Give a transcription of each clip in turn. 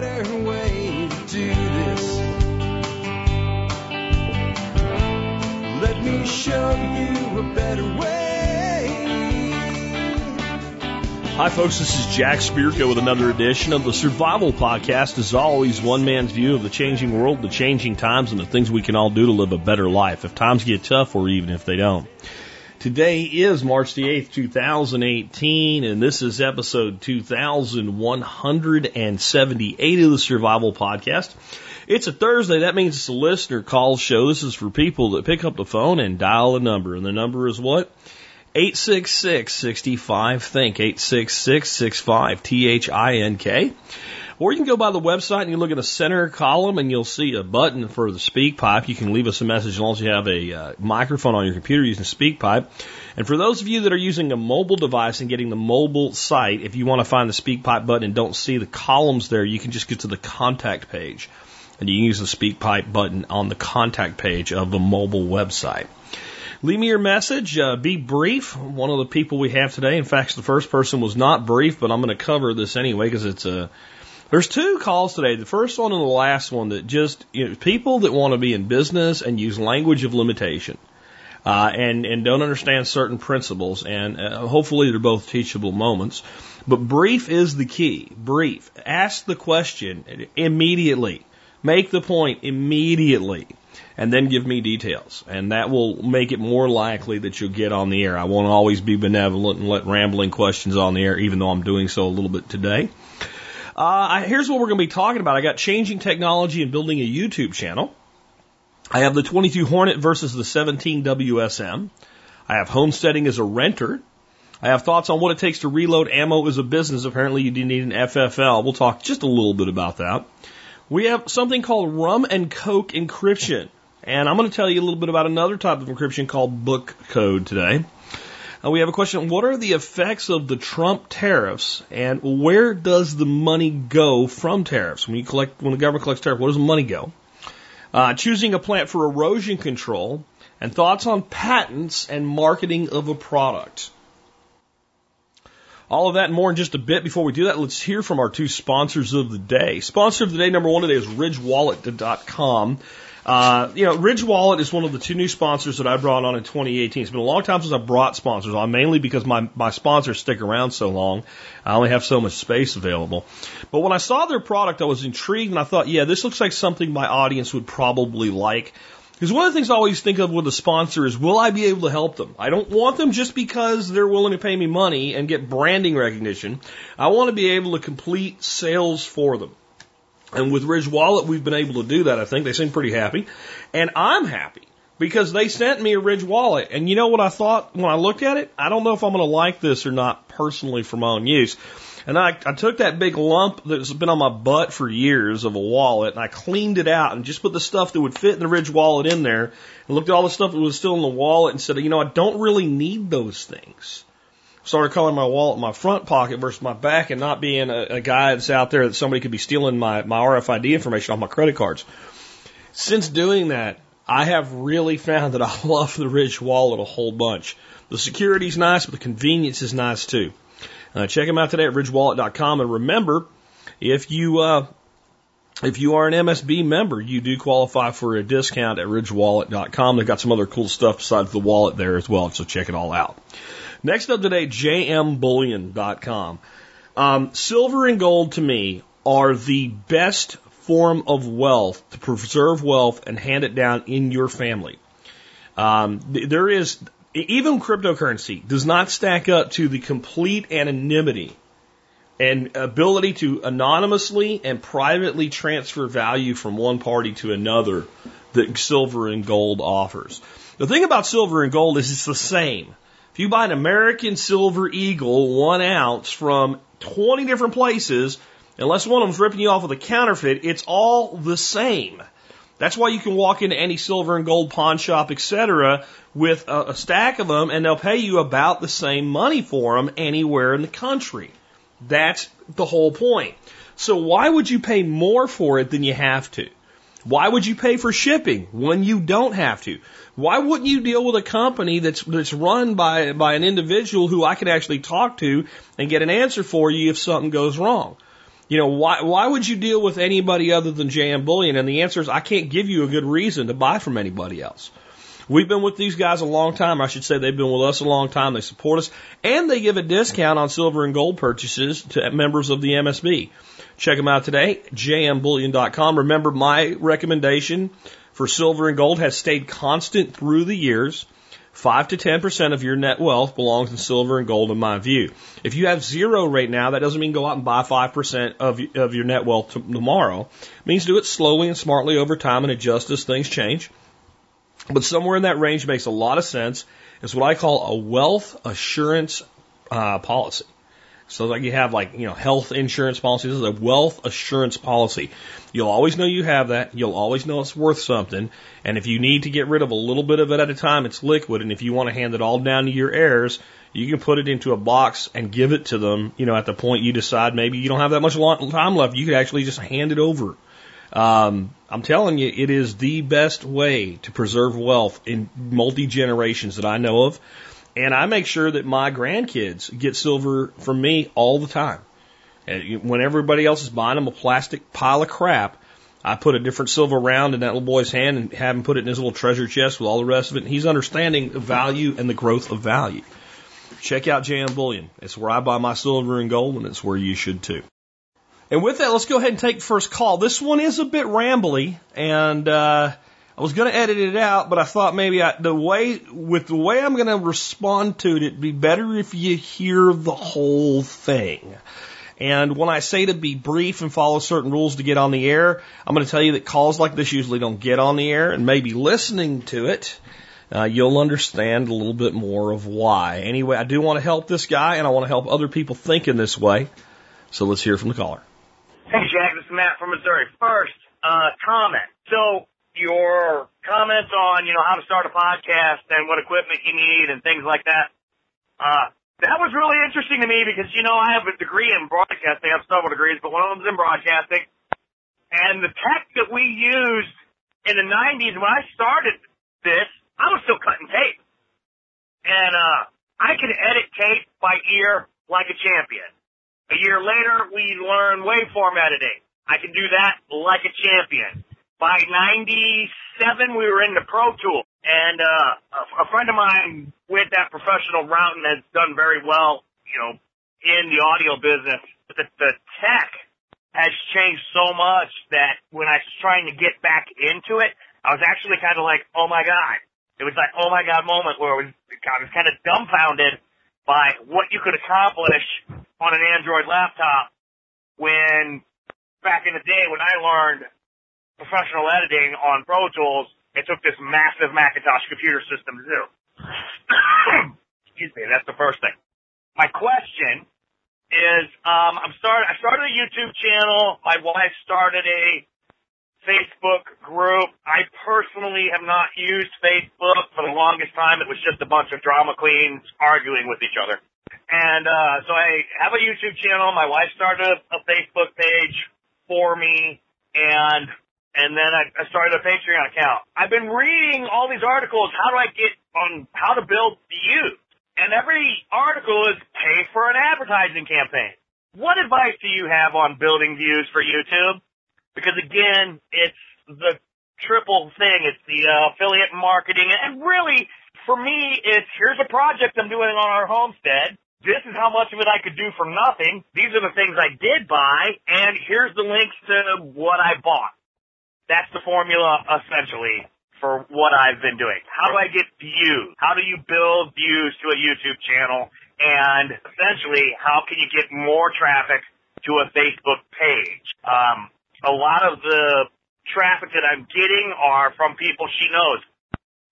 better way to do this. Let me show you a better way. Hi, folks. This is Jack Spirko with another edition of the Survival Podcast. As always, one man's view of the changing world, the changing times, and the things we can all do to live a better life if times get tough or even if they don't. Today is March the 8th, 2018, and this is episode 2178 of the Survival Podcast. It's a Thursday. That means it's a listener call show. This is for people that pick up the phone and dial a number. And the number is what? 866-65-THINK. 866-65-T-H-I-N-K. Or you can go by the website and you look at the center column and you'll see a button for the speak pipe. You can leave us a message as long as you have a uh, microphone on your computer using speak pipe. And for those of you that are using a mobile device and getting the mobile site, if you want to find the speak pipe button and don't see the columns there, you can just get to the contact page. And you can use the speak pipe button on the contact page of the mobile website. Leave me your message. Uh, be brief. One of the people we have today, in fact, the first person was not brief, but I'm going to cover this anyway because it's a. There's two calls today. The first one and the last one that just you know, people that want to be in business and use language of limitation. Uh, and and don't understand certain principles, and uh, hopefully they're both teachable moments. But brief is the key. Brief. Ask the question immediately. Make the point immediately and then give me details. And that will make it more likely that you'll get on the air. I won't always be benevolent and let rambling questions on the air, even though I'm doing so a little bit today. Uh, here's what we're going to be talking about. I got changing technology and building a YouTube channel. I have the 22 Hornet versus the 17 WSM. I have homesteading as a renter. I have thoughts on what it takes to reload ammo as a business. Apparently, you do need an FFL. We'll talk just a little bit about that. We have something called rum and coke encryption. And I'm going to tell you a little bit about another type of encryption called book code today. Uh, we have a question. What are the effects of the Trump tariffs and where does the money go from tariffs? When you collect, when the government collects tariffs, where does the money go? Uh, choosing a plant for erosion control and thoughts on patents and marketing of a product. All of that and more in just a bit. Before we do that, let's hear from our two sponsors of the day. Sponsor of the day number one today is RidgeWallet.com. Uh, you know, Ridge Wallet is one of the two new sponsors that I brought on in 2018. It's been a long time since I brought sponsors on, mainly because my, my sponsors stick around so long. I only have so much space available. But when I saw their product, I was intrigued and I thought, yeah, this looks like something my audience would probably like. Because one of the things I always think of with a sponsor is, will I be able to help them? I don't want them just because they're willing to pay me money and get branding recognition. I want to be able to complete sales for them. And with Ridge Wallet, we've been able to do that, I think. They seem pretty happy. And I'm happy because they sent me a Ridge Wallet. And you know what I thought when I looked at it? I don't know if I'm going to like this or not personally for my own use. And I, I took that big lump that's been on my butt for years of a wallet and I cleaned it out and just put the stuff that would fit in the Ridge wallet in there and looked at all the stuff that was still in the wallet and said, you know, I don't really need those things started calling my wallet my front pocket versus my back and not being a, a guy that's out there that somebody could be stealing my, my RFID information off my credit cards. Since doing that, I have really found that I love the Ridge wallet a whole bunch. The security's nice, but the convenience is nice too. Uh, check them out today at ridgewallet.com and remember, if you, uh, if you are an MSB member, you do qualify for a discount at ridgewallet.com. They've got some other cool stuff besides the wallet there as well, so check it all out. Next up today, jmbullion.com. Um, silver and gold to me are the best form of wealth to preserve wealth and hand it down in your family. Um, there is even cryptocurrency does not stack up to the complete anonymity and ability to anonymously and privately transfer value from one party to another that silver and gold offers. The thing about silver and gold is it's the same. If you buy an American Silver Eagle one ounce from 20 different places, unless one of them's ripping you off with a counterfeit, it's all the same. That's why you can walk into any silver and gold pawn shop, etc., with a, a stack of them, and they'll pay you about the same money for them anywhere in the country. That's the whole point. So why would you pay more for it than you have to? Why would you pay for shipping when you don't have to? Why wouldn't you deal with a company that's that's run by by an individual who I could actually talk to and get an answer for you if something goes wrong? You know, why, why would you deal with anybody other than JM Bullion? And the answer is I can't give you a good reason to buy from anybody else. We've been with these guys a long time. I should say they've been with us a long time. They support us and they give a discount on silver and gold purchases to members of the MSB. Check them out today, jmbullion.com. Remember my recommendation for silver and gold has stayed constant through the years. 5 to 10% of your net wealth belongs in silver and gold in my view. If you have zero right now, that doesn't mean go out and buy 5% of, of your net wealth tomorrow. It means do it slowly and smartly over time and adjust as things change. But somewhere in that range makes a lot of sense. It's what I call a wealth assurance uh, policy. So like you have like, you know, health insurance policy. This is a wealth assurance policy. You'll always know you have that. You'll always know it's worth something. And if you need to get rid of a little bit of it at a time, it's liquid. And if you want to hand it all down to your heirs, you can put it into a box and give it to them, you know, at the point you decide maybe you don't have that much time left. You could actually just hand it over. Um, I'm telling you, it is the best way to preserve wealth in multi generations that I know of. And I make sure that my grandkids get silver from me all the time. And when everybody else is buying them a plastic pile of crap, I put a different silver round in that little boy's hand and have him put it in his little treasure chest with all the rest of it. And he's understanding the value and the growth of value. Check out JM Bullion. It's where I buy my silver and gold, and it's where you should too. And with that, let's go ahead and take the first call. This one is a bit rambly, and uh, I was going to edit it out, but I thought maybe I, the way with the way I'm going to respond to it, it'd be better if you hear the whole thing. And when I say to be brief and follow certain rules to get on the air, I'm going to tell you that calls like this usually don't get on the air, and maybe listening to it, uh, you'll understand a little bit more of why. Anyway, I do want to help this guy, and I want to help other people think in this way. So let's hear from the caller. Hey, Jack, this is Matt from Missouri. First, uh, comment. So your comments on, you know, how to start a podcast and what equipment you need and things like that. Uh, that was really interesting to me because, you know, I have a degree in broadcasting. I have several degrees, but one of them's in broadcasting. And the tech that we used in the 90s when I started this, I was still cutting tape. And, uh, I could edit tape by ear like a champion. A year later, we learned waveform editing. I can do that like a champion by 97, we were into Pro Tool. And, uh, a, a friend of mine with that professional route and has done very well, you know, in the audio business. But the, the tech has changed so much that when I was trying to get back into it, I was actually kind of like, oh my God. It was like, oh my God moment where I was, I was kind of dumbfounded by what you could accomplish on an Android laptop when back in the day when I learned professional editing on Pro Tools, it took this massive Macintosh computer system to do. Excuse me, that's the first thing. My question is, um, I'm start, I started a YouTube channel. My wife started a Facebook group. I personally have not used Facebook for the longest time. It was just a bunch of drama queens arguing with each other. And, uh, so I have a YouTube channel. My wife started a, a Facebook page for me and and then I, I started a Patreon account. I've been reading all these articles. How do I get on how to build views? And every article is pay for an advertising campaign. What advice do you have on building views for YouTube? Because again, it's the triple thing. It's the uh, affiliate marketing, and really, for me, it's here's a project I'm doing on our homestead. This is how much of it I could do for nothing. These are the things I did buy, and here's the links to what I bought. That's the formula essentially for what I've been doing. How do I get views? How do you build views to a YouTube channel? And essentially, how can you get more traffic to a Facebook page? Um, a lot of the traffic that I'm getting are from people she knows.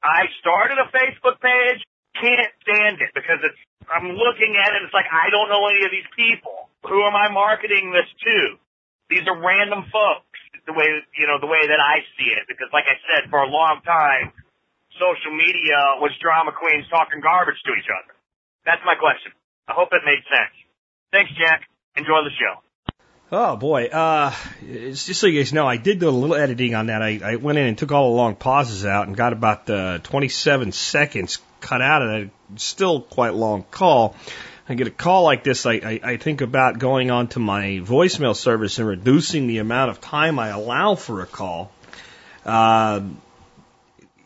I started a Facebook page, can't stand it because it's, I'm looking at it, it's like I don't know any of these people. Who am I marketing this to? These are random folks the way you know the way that I see it because like I said for a long time social media was drama queens talking garbage to each other. That's my question. I hope it made sense. Thanks, Jack. Enjoy the show. Oh boy, uh, just so you guys know, I did do a little editing on that. I, I went in and took all the long pauses out and got about uh, 27 seconds cut out of it. Still quite long call. I get a call like this, I, I, I think about going on to my voicemail service and reducing the amount of time I allow for a call. Uh,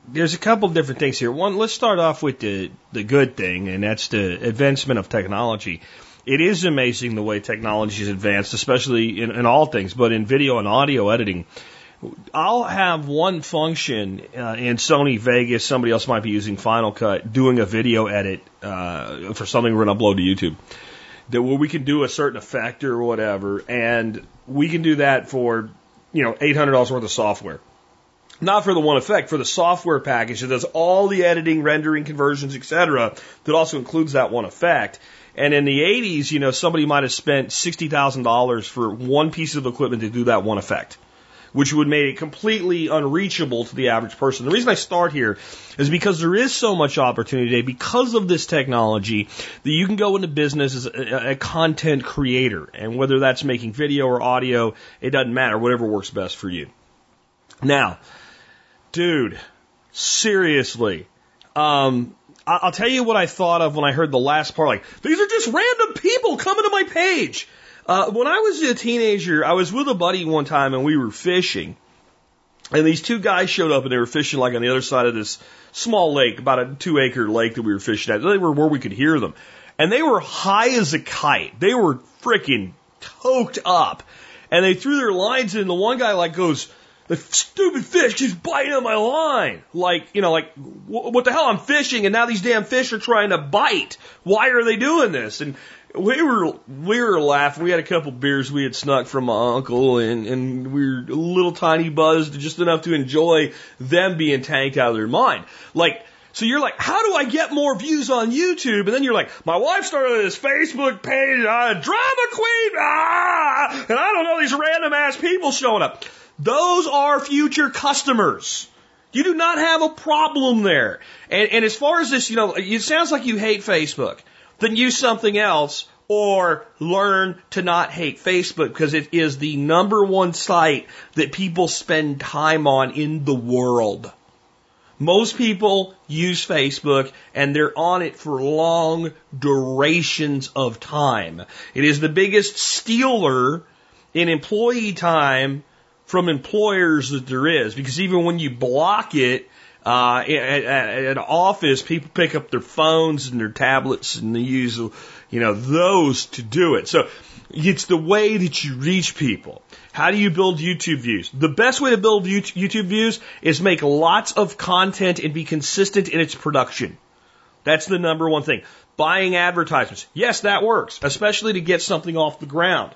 there's a couple of different things here. One, let's start off with the, the good thing, and that's the advancement of technology. It is amazing the way technology has advanced, especially in, in all things, but in video and audio editing. I'll have one function uh, in Sony Vegas. Somebody else might be using Final Cut, doing a video edit uh, for something we're going to upload to YouTube. That where we can do a certain effect or whatever, and we can do that for you know eight hundred dollars worth of software. Not for the one effect, for the software package that does all the editing, rendering, conversions, etc. That also includes that one effect. And in the 80s, you know, somebody might have spent $60,000 for one piece of equipment to do that one effect which would make it completely unreachable to the average person. The reason I start here is because there is so much opportunity today because of this technology that you can go into business as a, a content creator. And whether that's making video or audio, it doesn't matter, whatever works best for you. Now, dude, seriously, um, I'll tell you what I thought of when I heard the last part. Like, these are just random people coming to my page. Uh, when I was a teenager, I was with a buddy one time and we were fishing. And these two guys showed up and they were fishing like on the other side of this small lake, about a two acre lake that we were fishing at. They were where we could hear them. And they were high as a kite. They were freaking toked up. And they threw their lines in. The one guy like goes, the stupid fish keeps biting on my line. Like, you know, like, what the hell? I'm fishing and now these damn fish are trying to bite. Why are they doing this? And we were we were laughing. We had a couple beers we had snuck from my uncle, and and we were a little tiny buzzed, just enough to enjoy them being tanked out of their mind. Like, so you're like, how do I get more views on YouTube? And then you're like, my wife started this Facebook page, uh, drama queen, ah, and I don't know these random ass people showing up. Those are future customers. You do not have a problem there. And, and as far as this, you know, it sounds like you hate Facebook then use something else or learn to not hate Facebook because it is the number one site that people spend time on in the world. Most people use Facebook and they're on it for long durations of time. It is the biggest stealer in employee time from employers that there is because even when you block it, uh, at, at, an office, people pick up their phones and their tablets and they use, you know, those to do it. So it's the way that you reach people. How do you build YouTube views? The best way to build YouTube views is make lots of content and be consistent in its production. That's the number one thing. Buying advertisements. Yes, that works, especially to get something off the ground.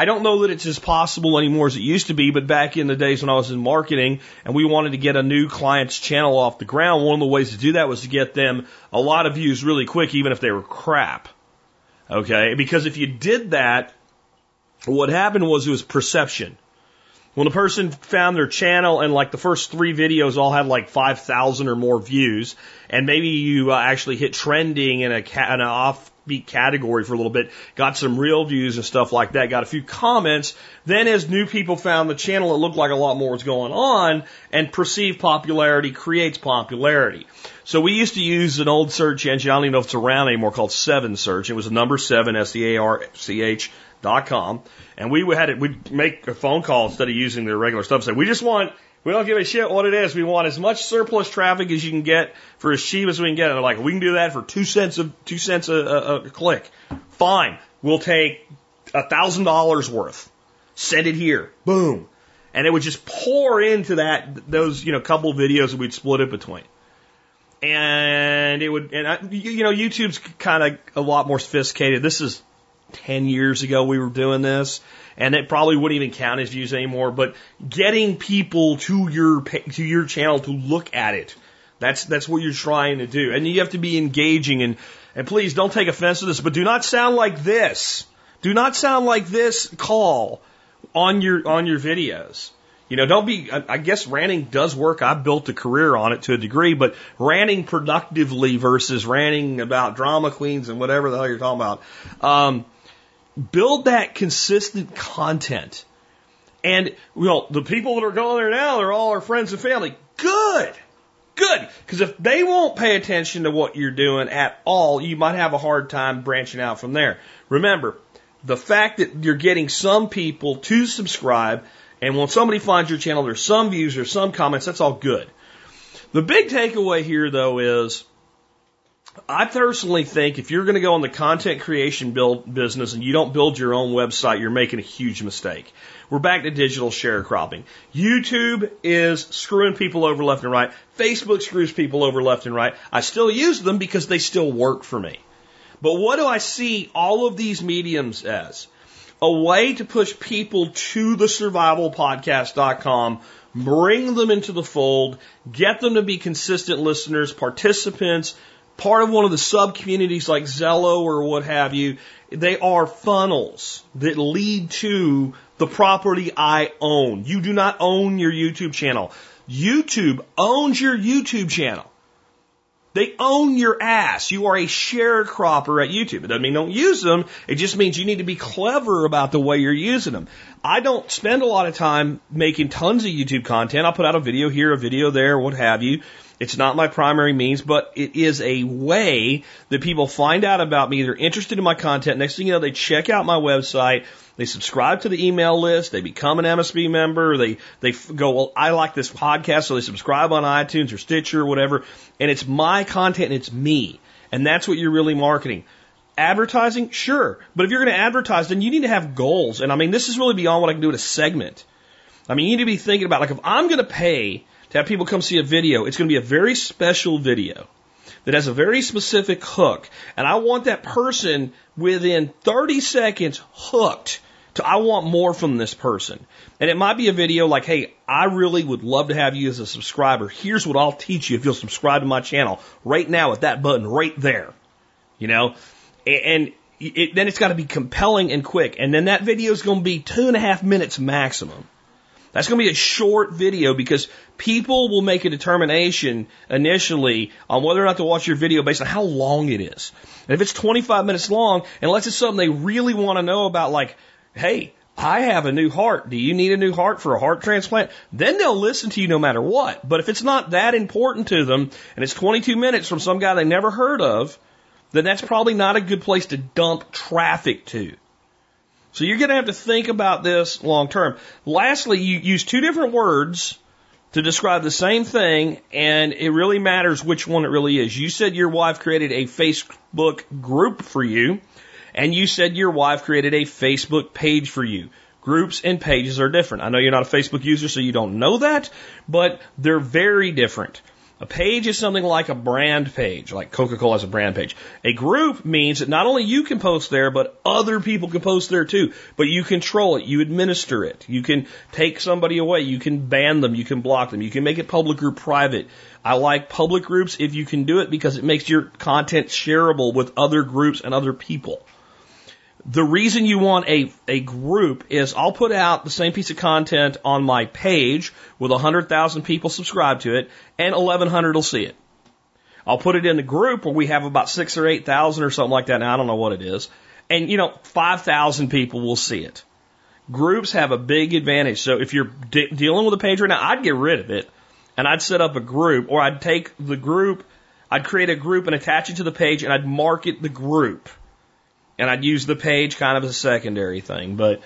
I don't know that it's as possible anymore as it used to be, but back in the days when I was in marketing and we wanted to get a new client's channel off the ground, one of the ways to do that was to get them a lot of views really quick, even if they were crap. Okay? Because if you did that, what happened was it was perception. When a person found their channel and like the first three videos all had like 5,000 or more views, and maybe you uh, actually hit trending in a, ca- an offbeat category for a little bit, got some real views and stuff like that, got a few comments, then as new people found the channel, it looked like a lot more was going on, and perceived popularity creates popularity. So we used to use an old search engine, I don't even know if it's around anymore, called Seven Search. It was a number seven, S-E-A-R-C-H dot com, and we had it. We'd make a phone call instead of using their regular stuff. Say we just want. We don't give a shit what it is. We want as much surplus traffic as you can get for as cheap as we can get. And they're like, we can do that for two cents a two cents a, a, a click. Fine, we'll take a thousand dollars worth. Send it here. Boom. And it would just pour into that those you know couple videos that we'd split it between and it would, and I, you know, YouTube's kind of a lot more sophisticated. This is 10 years ago we were doing this and it probably wouldn't even count as views anymore but getting people to your to your channel to look at it that's that's what you're trying to do and you have to be engaging and and please don't take offense to this but do not sound like this do not sound like this call on your on your videos you know, don't be, I guess ranting does work. I've built a career on it to a degree, but ranting productively versus ranting about drama queens and whatever the hell you're talking about. Um, build that consistent content. And, well, the people that are going there now, they're all our friends and family. Good. Good, because if they won't pay attention to what you're doing at all, you might have a hard time branching out from there. Remember, the fact that you're getting some people to subscribe, and when somebody finds your channel, there's some views or some comments, that's all good. The big takeaway here, though, is I personally think if you're going to go in the content creation build business and you don't build your own website, you're making a huge mistake. We're back to digital sharecropping. YouTube is screwing people over left and right. Facebook screws people over left and right. I still use them because they still work for me. But what do I see all of these mediums as? A way to push people to the survivalpodcast.com, bring them into the fold, get them to be consistent listeners, participants, part of one of the sub communities like Zello or what have you. They are funnels that lead to the property I own. You do not own your YouTube channel. YouTube owns your YouTube channel. They own your ass. You are a sharecropper at YouTube. It doesn't mean don't use them. It just means you need to be clever about the way you're using them. I don't spend a lot of time making tons of YouTube content. I'll put out a video here, a video there, what have you. It's not my primary means, but it is a way that people find out about me. They're interested in my content. Next thing you know, they check out my website. They subscribe to the email list. They become an MSB member. They, they go, well, I like this podcast. So they subscribe on iTunes or Stitcher or whatever. And it's my content and it's me. And that's what you're really marketing. Advertising, sure. But if you're going to advertise, then you need to have goals. And I mean, this is really beyond what I can do in a segment. I mean, you need to be thinking about, like, if I'm going to pay to have people come see a video, it's going to be a very special video that has a very specific hook. And I want that person within 30 seconds hooked to I want more from this person. And it might be a video like, hey, I really would love to have you as a subscriber. Here's what I'll teach you if you'll subscribe to my channel right now at that button right there. You know? And it, then it's got to be compelling and quick. And then that video is going to be two and a half minutes maximum. That's going to be a short video because people will make a determination initially on whether or not to watch your video based on how long it is. And if it's 25 minutes long, unless it's something they really want to know about, like, hey, I have a new heart. Do you need a new heart for a heart transplant? Then they'll listen to you no matter what. But if it's not that important to them and it's 22 minutes from some guy they never heard of, then that's probably not a good place to dump traffic to. So you're going to have to think about this long term. Lastly, you use two different words to describe the same thing, and it really matters which one it really is. You said your wife created a Facebook group for you, and you said your wife created a Facebook page for you. Groups and pages are different. I know you're not a Facebook user, so you don't know that, but they're very different. A page is something like a brand page, like Coca-Cola has a brand page. A group means that not only you can post there, but other people can post there too. But you control it, you administer it. You can take somebody away, you can ban them, you can block them, you can make it public or private. I like public groups if you can do it because it makes your content shareable with other groups and other people. The reason you want a, a group is I'll put out the same piece of content on my page with 100,000 people subscribe to it and 1,100 will see it. I'll put it in the group where we have about six or 8,000 or something like that. Now I don't know what it is. And you know, 5,000 people will see it. Groups have a big advantage. So if you're de- dealing with a page right now, I'd get rid of it and I'd set up a group or I'd take the group, I'd create a group and attach it to the page and I'd market the group and I'd use the page kind of as a secondary thing. But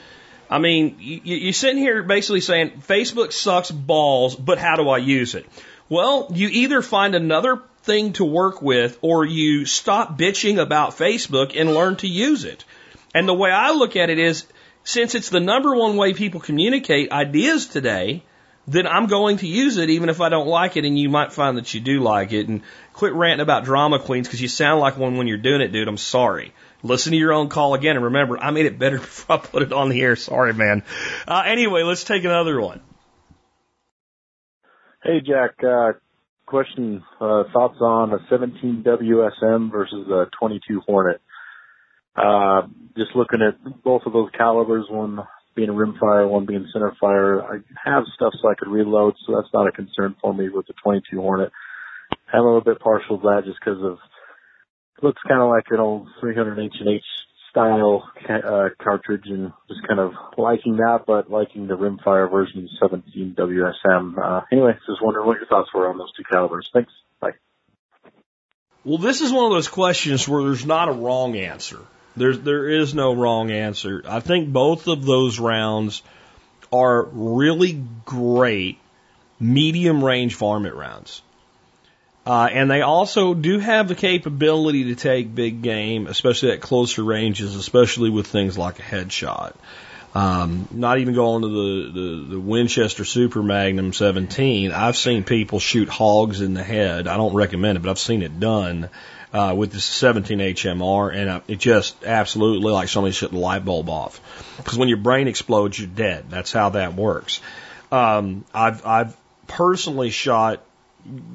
I mean, you, you're sitting here basically saying Facebook sucks balls, but how do I use it? Well, you either find another thing to work with or you stop bitching about Facebook and learn to use it. And the way I look at it is, since it's the number one way people communicate ideas today, then I'm going to use it even if I don't like it, and you might find that you do like it. And quit ranting about drama queens because you sound like one when you're doing it, dude. I'm sorry. Listen to your own call again. And remember, I made it better before I put it on the air. Sorry, man. Uh, anyway, let's take another one. Hey, Jack. Uh, question, uh, thoughts on a 17 WSM versus a 22 Hornet. Uh, just looking at both of those calibers, one being rimfire, one being center fire. I have stuff so I could reload, so that's not a concern for me with the 22 Hornet. I'm a little bit partial to that just because of looks kind of like an old 300 H and H style uh, cartridge and just kind of liking that, but liking the rimfire version 17 WSM. Uh, anyway, just wondering what your thoughts were on those two calibers. Thanks. Bye. Well, this is one of those questions where there's not a wrong answer. There's there is no wrong answer. I think both of those rounds are really great medium range varmint rounds. Uh, and they also do have the capability to take big game, especially at closer ranges, especially with things like a headshot. Um, not even going to the, the, the Winchester Super Magnum 17. I've seen people shoot hogs in the head. I don't recommend it, but I've seen it done uh, with the 17 HMR, and uh, it just absolutely like somebody shut the light bulb off. Because when your brain explodes, you're dead. That's how that works. Um, I've I've personally shot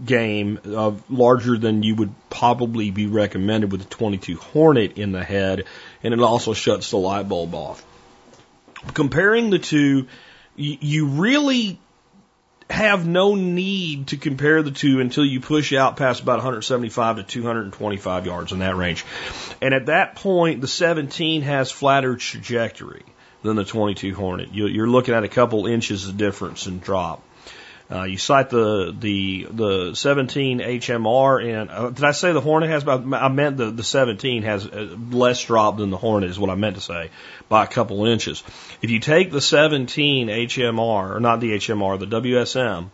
game uh, larger than you would probably be recommended with a 22 Hornet in the head, and it also shuts the light bulb off. Comparing the two, you really have no need to compare the two until you push out past about 175 to 225 yards in that range. And at that point, the 17 has flatter trajectory than the 22 Hornet. You're looking at a couple inches of difference in drop. Uh, you cite the the the 17 HMR, and uh, did I say the Hornet has? About, I meant the the 17 has uh, less drop than the Hornet is what I meant to say by a couple inches. If you take the 17 HMR, or not the HMR, the WSM,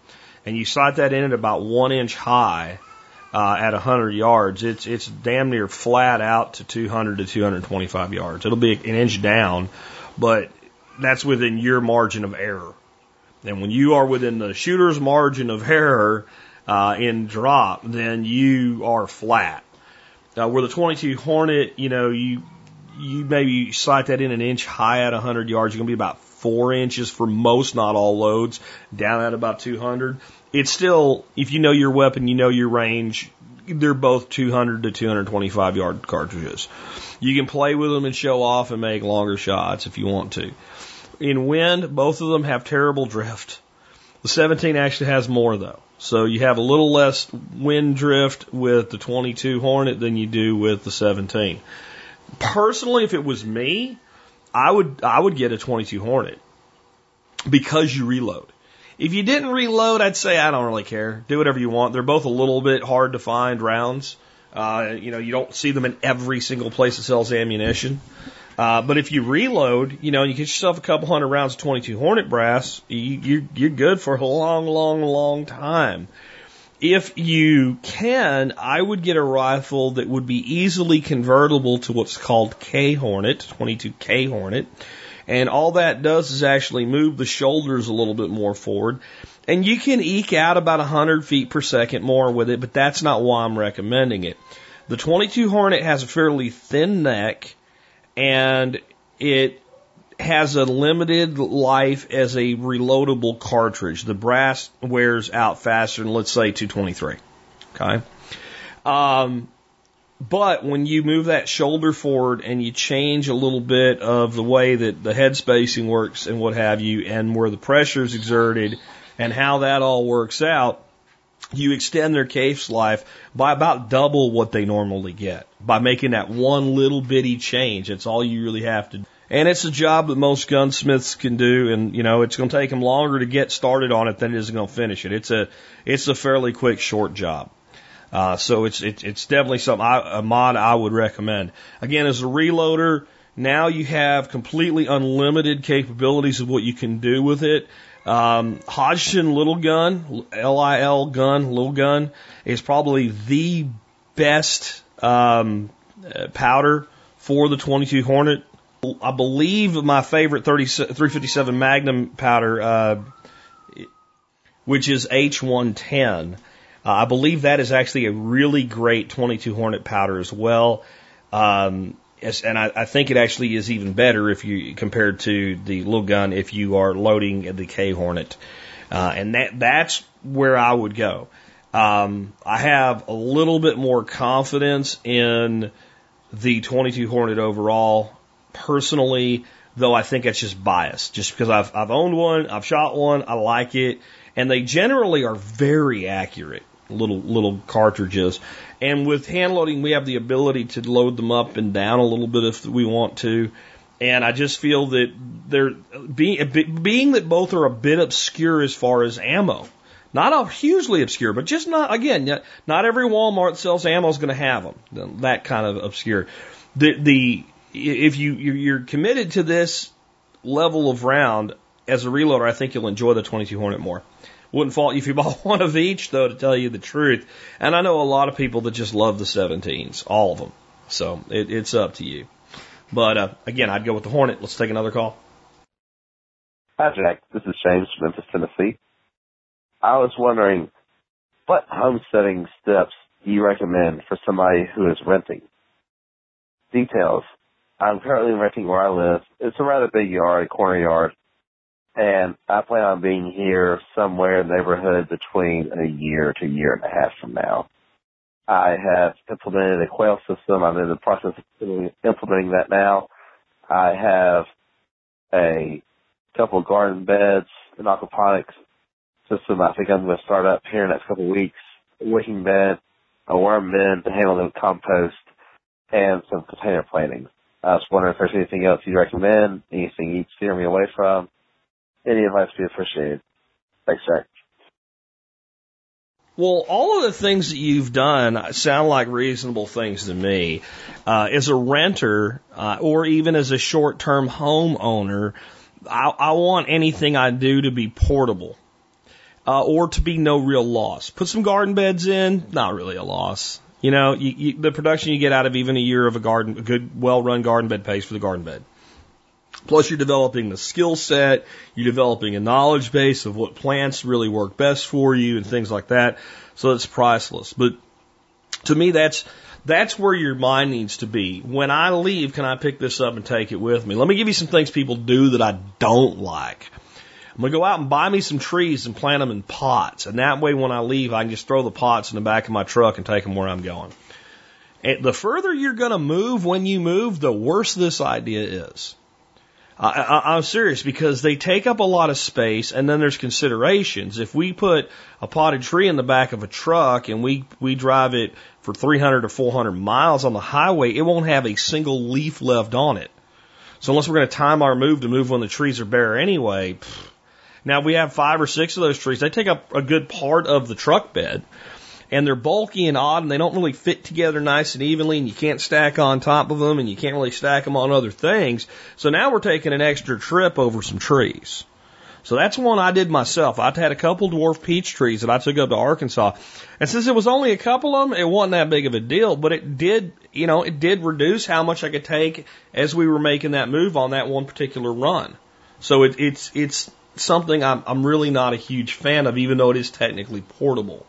and you sight that in at about one inch high uh, at 100 yards, it's it's damn near flat out to 200 to 225 yards. It'll be an inch down, but that's within your margin of error. And when you are within the shooter's margin of error uh, in drop, then you are flat. Uh, where the 22 Hornet, you know, you you maybe sight that in an inch high at 100 yards, you're going to be about four inches for most, not all loads, down at about 200. It's still, if you know your weapon, you know your range, they're both 200 to 225 yard cartridges. You can play with them and show off and make longer shots if you want to. In wind, both of them have terrible drift. The 17 actually has more though. So you have a little less wind drift with the 22 Hornet than you do with the 17. Personally, if it was me, I would I would get a 22 Hornet because you reload. If you didn't reload, I'd say I don't really care. Do whatever you want. They're both a little bit hard to find rounds. Uh, you know, you don't see them in every single place that sells ammunition. Uh, but if you reload, you know, you get yourself a couple hundred rounds of 22 Hornet brass, you, you're, you're good for a long, long, long time. If you can, I would get a rifle that would be easily convertible to what's called K Hornet, 22K Hornet. And all that does is actually move the shoulders a little bit more forward. And you can eke out about 100 feet per second more with it, but that's not why I'm recommending it. The 22 Hornet has a fairly thin neck and it has a limited life as a reloadable cartridge. The brass wears out faster than let's say 223. Okay. Um, but when you move that shoulder forward and you change a little bit of the way that the head spacing works and what have you, and where the pressure is exerted and how that all works out, you extend their case life by about double what they normally get by making that one little bitty change. That's all you really have to do. And it's a job that most gunsmiths can do, and you know it's going to take them longer to get started on it than it is going to finish it. It's a it's a fairly quick, short job. Uh, so it's it's it's definitely something I, a mod I would recommend. Again, as a reloader, now you have completely unlimited capabilities of what you can do with it. Um, Hodgdon Lil'Gun, L-I-L gun, Lil'Gun, is probably the best um, uh, powder for the 22 Hornet. I believe my favorite 30, 357 Magnum powder, uh, which is H110. Uh, I believe that is actually a really great 22 Hornet powder as well. Um, and I, I, think it actually is even better if you compared to the little gun if you are loading the K Hornet, uh, and that that's where I would go. Um, I have a little bit more confidence in the 22 Hornet overall personally, though I think it's just biased, just because I've I've owned one, I've shot one, I like it, and they generally are very accurate. Little little cartridges. And with hand loading, we have the ability to load them up and down a little bit if we want to. And I just feel that they're being being that both are a bit obscure as far as ammo. Not hugely obscure, but just not again. Not every Walmart sells ammo is going to have them. That kind of obscure. The the if you you're committed to this level of round as a reloader, I think you'll enjoy the 22 Hornet more. Wouldn't fault you if you bought one of each, though, to tell you the truth. And I know a lot of people that just love the 17s, all of them. So it, it's up to you. But uh, again, I'd go with the Hornet. Let's take another call. Hi, Jack. This is James from Memphis, Tennessee. I was wondering, what homesteading steps do you recommend for somebody who is renting? Details. I'm currently renting where I live. It's a rather big yard, a corner yard, and I plan on being here somewhere in the neighborhood between a year to a year and a half from now. I have implemented a quail system. I'm in the process of implementing that now. I have a couple of garden beds, an aquaponics system I think I'm going to start up here in the next couple of weeks, a wicking bed, a worm bin to handle the compost, and some container planting. I was wondering if there's anything else you'd recommend, anything you'd steer me away from. Any advice would be appreciated. Thanks, Jack. Well, all of the things that you've done sound like reasonable things to me. Uh, as a renter, uh, or even as a short-term homeowner, I, I want anything I do to be portable, uh, or to be no real loss. Put some garden beds in, not really a loss. You know, you, you, the production you get out of even a year of a garden, a good, well-run garden bed pays for the garden bed. Plus, you're developing the skill set, you're developing a knowledge base of what plants really work best for you and things like that. So it's priceless. But to me, that's that's where your mind needs to be. When I leave, can I pick this up and take it with me? Let me give you some things people do that I don't like. I'm gonna go out and buy me some trees and plant them in pots, and that way, when I leave, I can just throw the pots in the back of my truck and take them where I'm going. And the further you're gonna move when you move, the worse this idea is. I, am serious because they take up a lot of space, and then there's considerations. If we put a potted tree in the back of a truck and we we drive it for 300 or 400 miles on the highway, it won't have a single leaf left on it. So unless we're going to time our move to move when the trees are bare anyway. Pff. Now we have five or six of those trees. They take up a good part of the truck bed and they're bulky and odd and they don't really fit together nice and evenly and you can't stack on top of them and you can't really stack them on other things. So now we're taking an extra trip over some trees. So that's one I did myself. I had a couple dwarf peach trees that I took up to Arkansas. And since it was only a couple of them, it wasn't that big of a deal, but it did, you know, it did reduce how much I could take as we were making that move on that one particular run. So it, it's, it's something I'm, I'm really not a huge fan of, even though it is technically portable.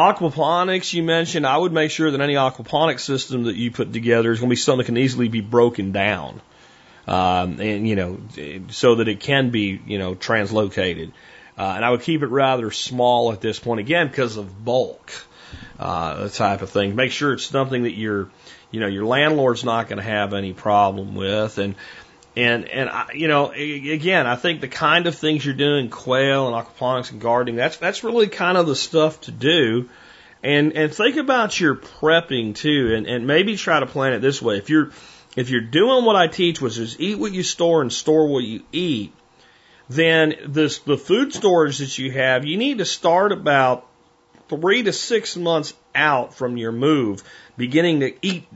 Aquaponics, you mentioned, I would make sure that any aquaponics system that you put together is going to be something that can easily be broken down. Um, and, you know, so that it can be, you know, translocated. Uh, and I would keep it rather small at this point, again, because of bulk, uh, the type of thing. Make sure it's something that your, you know, your landlord's not going to have any problem with. And, and, and, I, you know, again, I think the kind of things you're doing, quail and aquaponics and gardening, that's, that's really kind of the stuff to do. And, and think about your prepping too, and, and maybe try to plan it this way. If you're, if you're doing what I teach, which is eat what you store and store what you eat, then this, the food storage that you have, you need to start about three to six months out from your move, beginning to eat,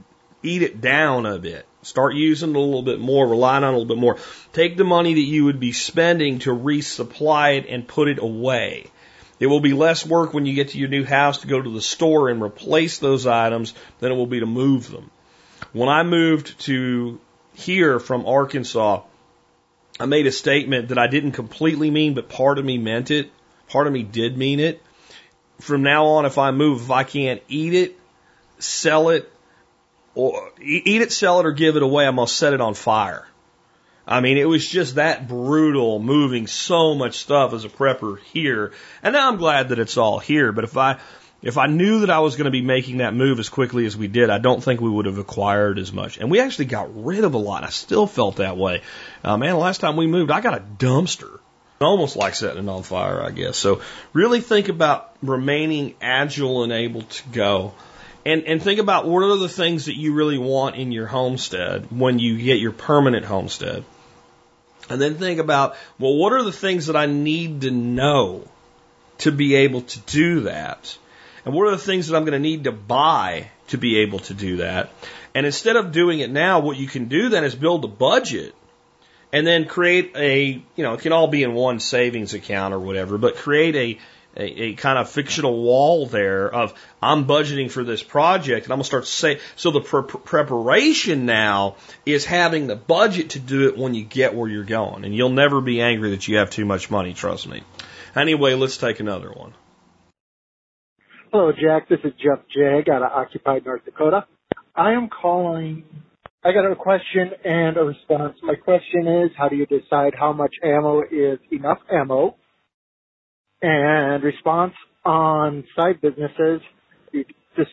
eat it down a bit. Start using it a little bit more, relying on it a little bit more. Take the money that you would be spending to resupply it and put it away. It will be less work when you get to your new house to go to the store and replace those items than it will be to move them. When I moved to here from Arkansas, I made a statement that I didn't completely mean, but part of me meant it. Part of me did mean it. From now on, if I move, if I can't eat it, sell it, or eat it, sell it, or give it away, I'm gonna set it on fire. I mean, it was just that brutal, moving so much stuff as a prepper here. And now I'm glad that it's all here. But if I, if I knew that I was going to be making that move as quickly as we did, I don't think we would have acquired as much. And we actually got rid of a lot. I still felt that way. Uh, man, last time we moved, I got a dumpster. almost like setting it on fire, I guess. So really think about remaining agile and able to go. And, and think about what are the things that you really want in your homestead when you get your permanent homestead. And then think about, well, what are the things that I need to know to be able to do that? And what are the things that I'm going to need to buy to be able to do that? And instead of doing it now, what you can do then is build a budget and then create a, you know, it can all be in one savings account or whatever, but create a, a, a kind of fictional wall there of I'm budgeting for this project and I'm gonna start to say so the pre- preparation now is having the budget to do it when you get where you're going. And you'll never be angry that you have too much money trust me. Anyway let's take another one. Hello Jack. This is Jeff Jag out of occupied North Dakota. I am calling I got a question and a response. My question is, how do you decide how much ammo is enough ammo? And response on side businesses, you just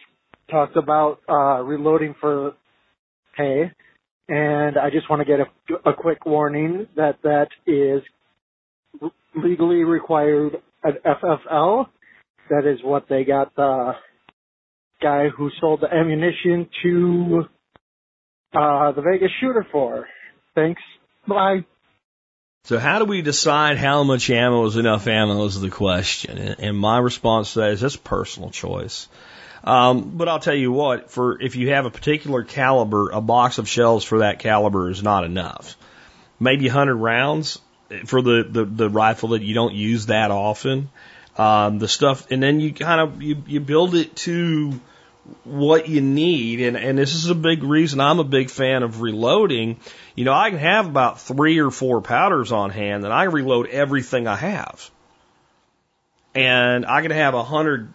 talked about uh, reloading for pay, and I just want to get a, a quick warning that that is legally required at FFL. That is what they got the guy who sold the ammunition to uh, the Vegas shooter for. Thanks. Bye. So how do we decide how much ammo is enough ammo is the question. And my response to that is that's personal choice. Um, but I'll tell you what, for if you have a particular caliber, a box of shells for that caliber is not enough. Maybe 100 rounds for the, the, the rifle that you don't use that often. Um, the stuff, and then you kind of, you, you build it to what you need. And, and this is a big reason I'm a big fan of reloading. You know, I can have about three or four powders on hand and I reload everything I have. And I can have a hundred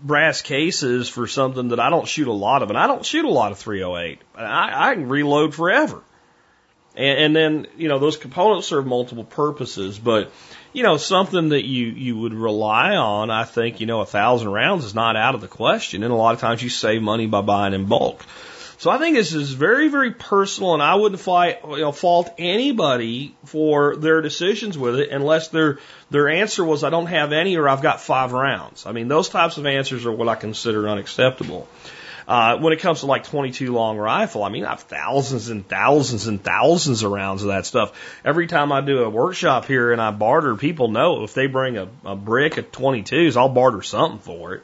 brass cases for something that I don't shoot a lot of, and I don't shoot a lot of 308. I, I can reload forever. And, and then, you know, those components serve multiple purposes, but you know, something that you, you would rely on, I think, you know, a thousand rounds is not out of the question. And a lot of times you save money by buying in bulk. So I think this is very, very personal, and I wouldn't fight, you know, fault anybody for their decisions with it unless their their answer was I don't have any or I've got five rounds. I mean, those types of answers are what I consider unacceptable. Uh, when it comes to like 22 long rifle, I mean, I have thousands and thousands and thousands of rounds of that stuff. Every time I do a workshop here and I barter, people know if they bring a, a brick of 22s, I'll barter something for it.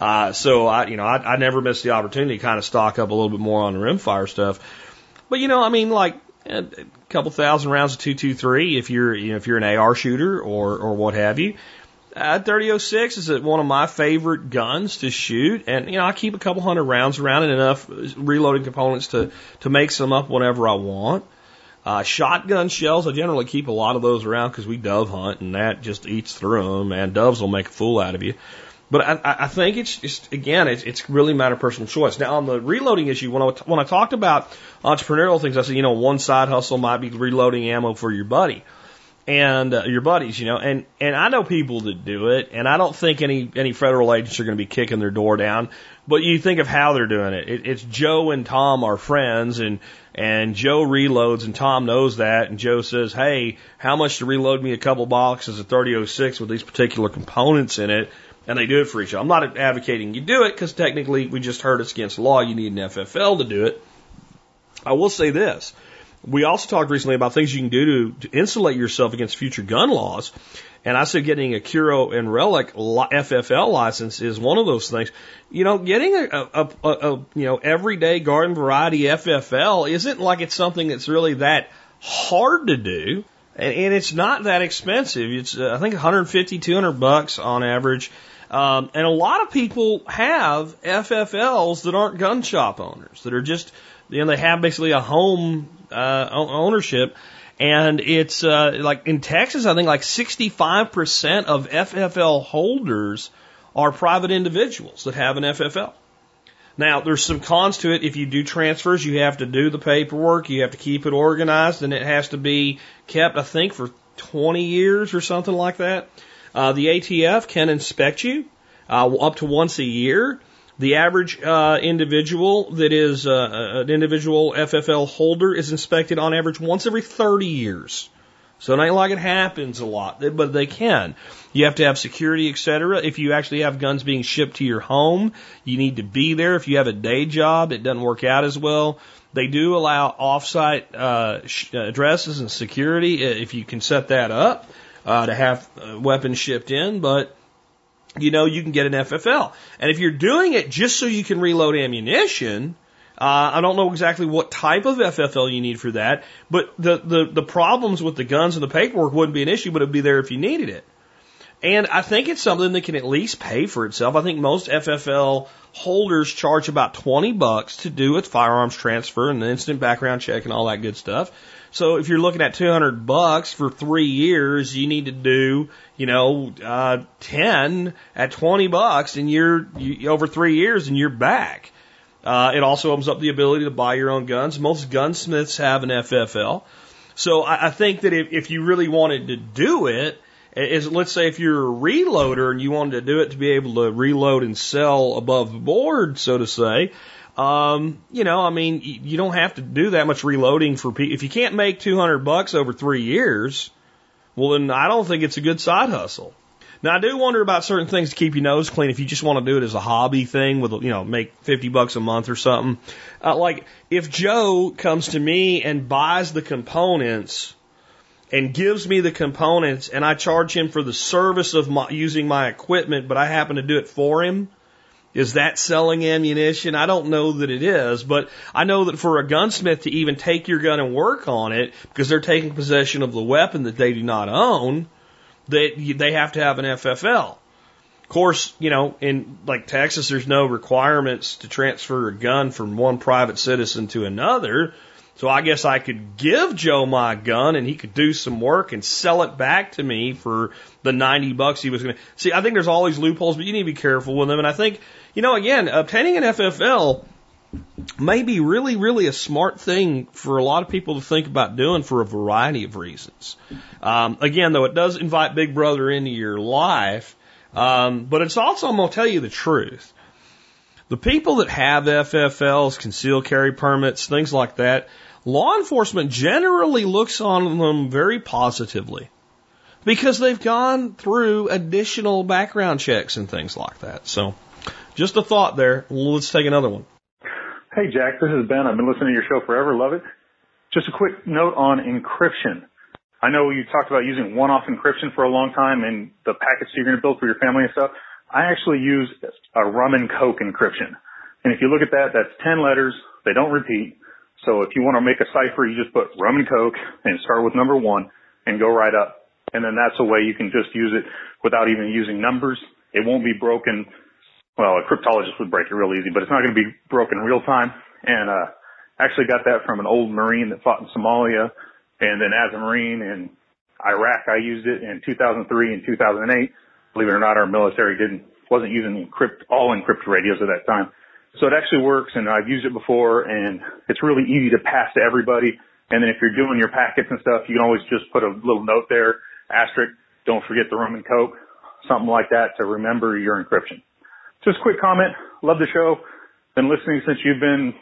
Uh, so I, you know, I, I never miss the opportunity to kind of stock up a little bit more on the rimfire stuff. But you know, I mean, like a couple thousand rounds of 223 if you're, you know, if you're an AR shooter or, or what have you. Uh, 3006 is one of my favorite guns to shoot, and you know I keep a couple hundred rounds around and enough reloading components to to make some up whenever I want. Uh, shotgun shells, I generally keep a lot of those around because we dove hunt, and that just eats through them, and doves will make a fool out of you. But I, I think it's just again, it's, it's really a matter of personal choice. Now on the reloading issue, when I when I talked about entrepreneurial things, I said you know one side hustle might be reloading ammo for your buddy and uh, your buddies, you know, and and I know people that do it, and I don't think any any federal agents are going to be kicking their door down. But you think of how they're doing it. it. It's Joe and Tom are friends, and and Joe reloads, and Tom knows that, and Joe says, "Hey, how much to reload me a couple boxes of 3006 with these particular components in it?" And they do it for each other. I'm not advocating you do it because technically we just heard it's against law. You need an FFL to do it. I will say this we also talked recently about things you can do to, to insulate yourself against future gun laws. And I said getting a Curio and Relic FFL license is one of those things. You know, getting a, a, a, a you know everyday garden variety FFL isn't like it's something that's really that hard to do, and, and it's not that expensive. It's uh, I think 150, 200 bucks on average. Um, and a lot of people have FFLs that aren't gun shop owners, that are just, you know, they have basically a home uh, ownership. And it's uh, like in Texas, I think like 65% of FFL holders are private individuals that have an FFL. Now, there's some cons to it. If you do transfers, you have to do the paperwork, you have to keep it organized, and it has to be kept, I think, for 20 years or something like that. Uh, the ATF can inspect you uh, up to once a year. The average uh, individual that is uh, an individual FFL holder is inspected on average once every 30 years So it ain't like it happens a lot, but they can. You have to have security, etc. If you actually have guns being shipped to your home, you need to be there. If you have a day job, it doesn't work out as well. They do allow offsite uh, addresses and security if you can set that up uh, to have uh, weapons shipped in, but you know you can get an FFL. And if you're doing it just so you can reload ammunition, uh, I don't know exactly what type of FFL you need for that, but the, the, the problems with the guns and the paperwork wouldn't be an issue, but it'd be there if you needed it. And I think it's something that can at least pay for itself. I think most FFL holders charge about 20 bucks to do a firearms transfer and an instant background check and all that good stuff. So if you're looking at 200 bucks for three years, you need to do, you know, uh, 10 at 20 bucks and you're you, over three years and you're back. Uh, it also opens up the ability to buy your own guns. Most gunsmiths have an FFL. So I, I think that if, if you really wanted to do it, is let's say if you're a reloader and you wanted to do it to be able to reload and sell above board, so to say, um, you know, I mean, you don't have to do that much reloading for people. If you can't make 200 bucks over three years, well, then I don't think it's a good side hustle. Now, I do wonder about certain things to keep your nose clean if you just want to do it as a hobby thing with, you know, make 50 bucks a month or something. Uh, like, if Joe comes to me and buys the components and gives me the components and I charge him for the service of my, using my equipment, but I happen to do it for him. Is that selling ammunition? I don't know that it is, but I know that for a gunsmith to even take your gun and work on it because they're taking possession of the weapon that they do not own, they, they have to have an FFL. Of course, you know, in like Texas, there's no requirements to transfer a gun from one private citizen to another. So I guess I could give Joe my gun and he could do some work and sell it back to me for the 90 bucks he was going to. See, I think there's all these loopholes, but you need to be careful with them. And I think, you know, again, obtaining an FFL may be really, really a smart thing for a lot of people to think about doing for a variety of reasons. Um, again, though, it does invite Big Brother into your life, um, but it's also, I'm going to tell you the truth. The people that have FFLs, concealed carry permits, things like that, law enforcement generally looks on them very positively because they've gone through additional background checks and things like that. So, just a thought there. Let's take another one. Hey, Jack, this is Ben. I've been listening to your show forever. Love it. Just a quick note on encryption. I know you talked about using one-off encryption for a long time and the packets you're going to build for your family and stuff. I actually use a rum and coke encryption. And if you look at that, that's 10 letters. They don't repeat. So if you want to make a cipher, you just put rum and coke and start with number one and go right up. And then that's a way you can just use it without even using numbers. It won't be broken. Well, a cryptologist would break it real easy, but it's not going to be broken real time. And, uh, actually got that from an old Marine that fought in Somalia. And then as a Marine in Iraq, I used it in 2003 and 2008. Believe it or not, our military didn't, wasn't using encrypt, all encrypted radios at that time. So it actually works and I've used it before and it's really easy to pass to everybody. And then if you're doing your packets and stuff, you can always just put a little note there, asterisk, don't forget the rum and coke, something like that to remember your encryption. Just a quick comment. Love the show. Been listening since you've been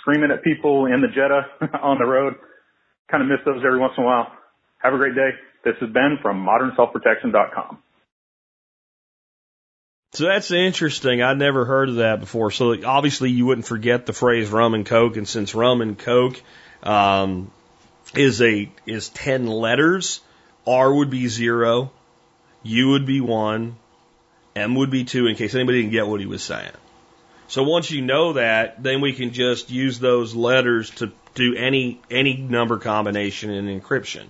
screaming at people in the Jetta on the road. Kind of miss those every once in a while. Have a great day. This is Ben from modernselfprotection.com. So that's interesting. I'd never heard of that before. So obviously you wouldn't forget the phrase rum and coke, and since rum and coke um, is a is ten letters, R would be zero, U would be one, M would be two. In case anybody didn't get what he was saying. So once you know that, then we can just use those letters to do any any number combination in encryption.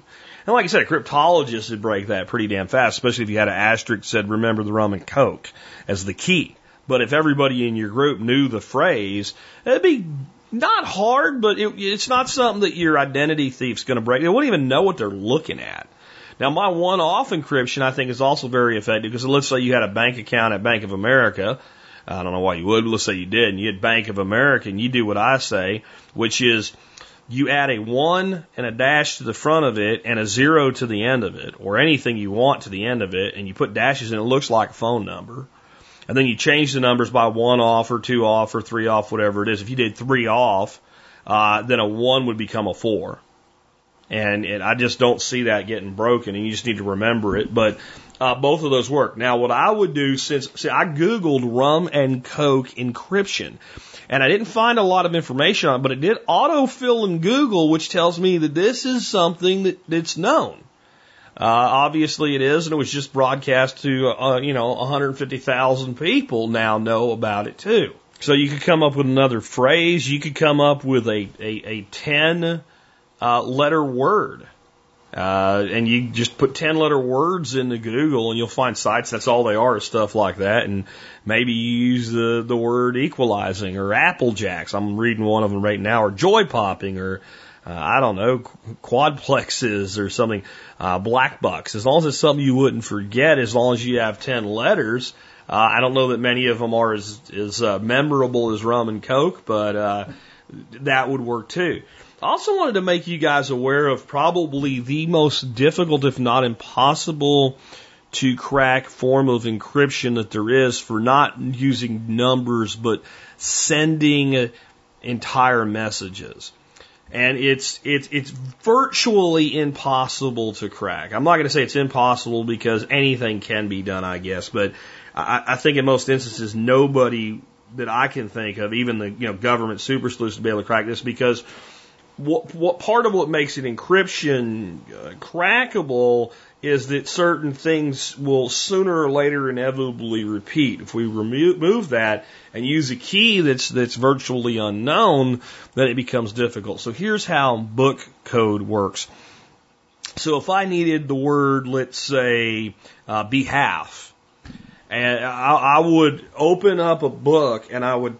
And like I said, a cryptologist would break that pretty damn fast, especially if you had an asterisk said, remember the rum and coke as the key. But if everybody in your group knew the phrase, it'd be not hard, but it, it's not something that your identity thief's going to break. They wouldn't even know what they're looking at. Now, my one-off encryption, I think, is also very effective because let's say you had a bank account at Bank of America. I don't know why you would, but let's say you did, and you had Bank of America, and you do what I say, which is you add a one and a dash to the front of it and a zero to the end of it, or anything you want to the end of it, and you put dashes in, it looks like a phone number. And then you change the numbers by one off or two off or three off, whatever it is. If you did three off, uh, then a one would become a four. And, and I just don't see that getting broken, and you just need to remember it. But uh, both of those work. Now, what I would do since see, I googled rum and coke encryption, and I didn't find a lot of information on it, but it did autofill in Google, which tells me that this is something that, that's known. Uh, obviously it is, and it was just broadcast to, uh, you know, 150,000 people now know about it too. So you could come up with another phrase. You could come up with a, a, a 10 uh, letter word. Uh, and you just put 10 letter words into Google and you'll find sites that's all they are, stuff like that. And maybe you use the, the word equalizing or apple jacks. I'm reading one of them right now or joy popping or, uh, I don't know, quadplexes or something, uh, black bucks. As long as it's something you wouldn't forget, as long as you have 10 letters, uh, I don't know that many of them are as, as uh, memorable as rum and coke, but uh, that would work too. I also wanted to make you guys aware of probably the most difficult, if not impossible, to crack form of encryption that there is for not using numbers but sending entire messages. And it's it's it's virtually impossible to crack. I'm not going to say it's impossible because anything can be done, I guess, but I, I think in most instances nobody that I can think of, even the you know government super sleuths, to be able to crack this because what, what part of what makes it encryption uh, crackable is that certain things will sooner or later inevitably repeat. If we remove that and use a key that's that's virtually unknown, then it becomes difficult. So here's how book code works. So if I needed the word, let's say, uh, behalf, and I, I would open up a book and I would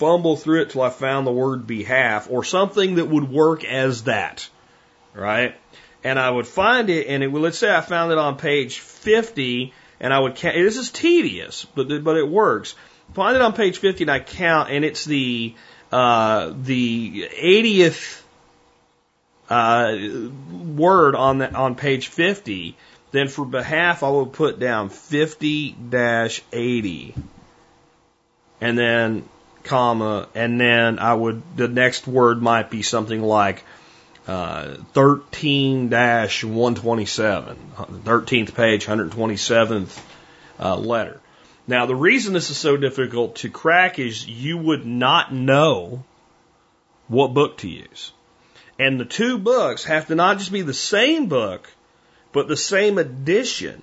fumble through it till I found the word behalf or something that would work as that, right? And I would find it, and it would, let's say I found it on page 50, and I would count, this is tedious, but, but it works. Find it on page 50 and I count, and it's the, uh, the 80th, uh, word on the, on page 50, then for behalf I would put down 50 80. And then comma, and then I would, the next word might be something like uh, 13 127, 13th page, 127th uh, letter. Now, the reason this is so difficult to crack is you would not know what book to use. And the two books have to not just be the same book, but the same edition.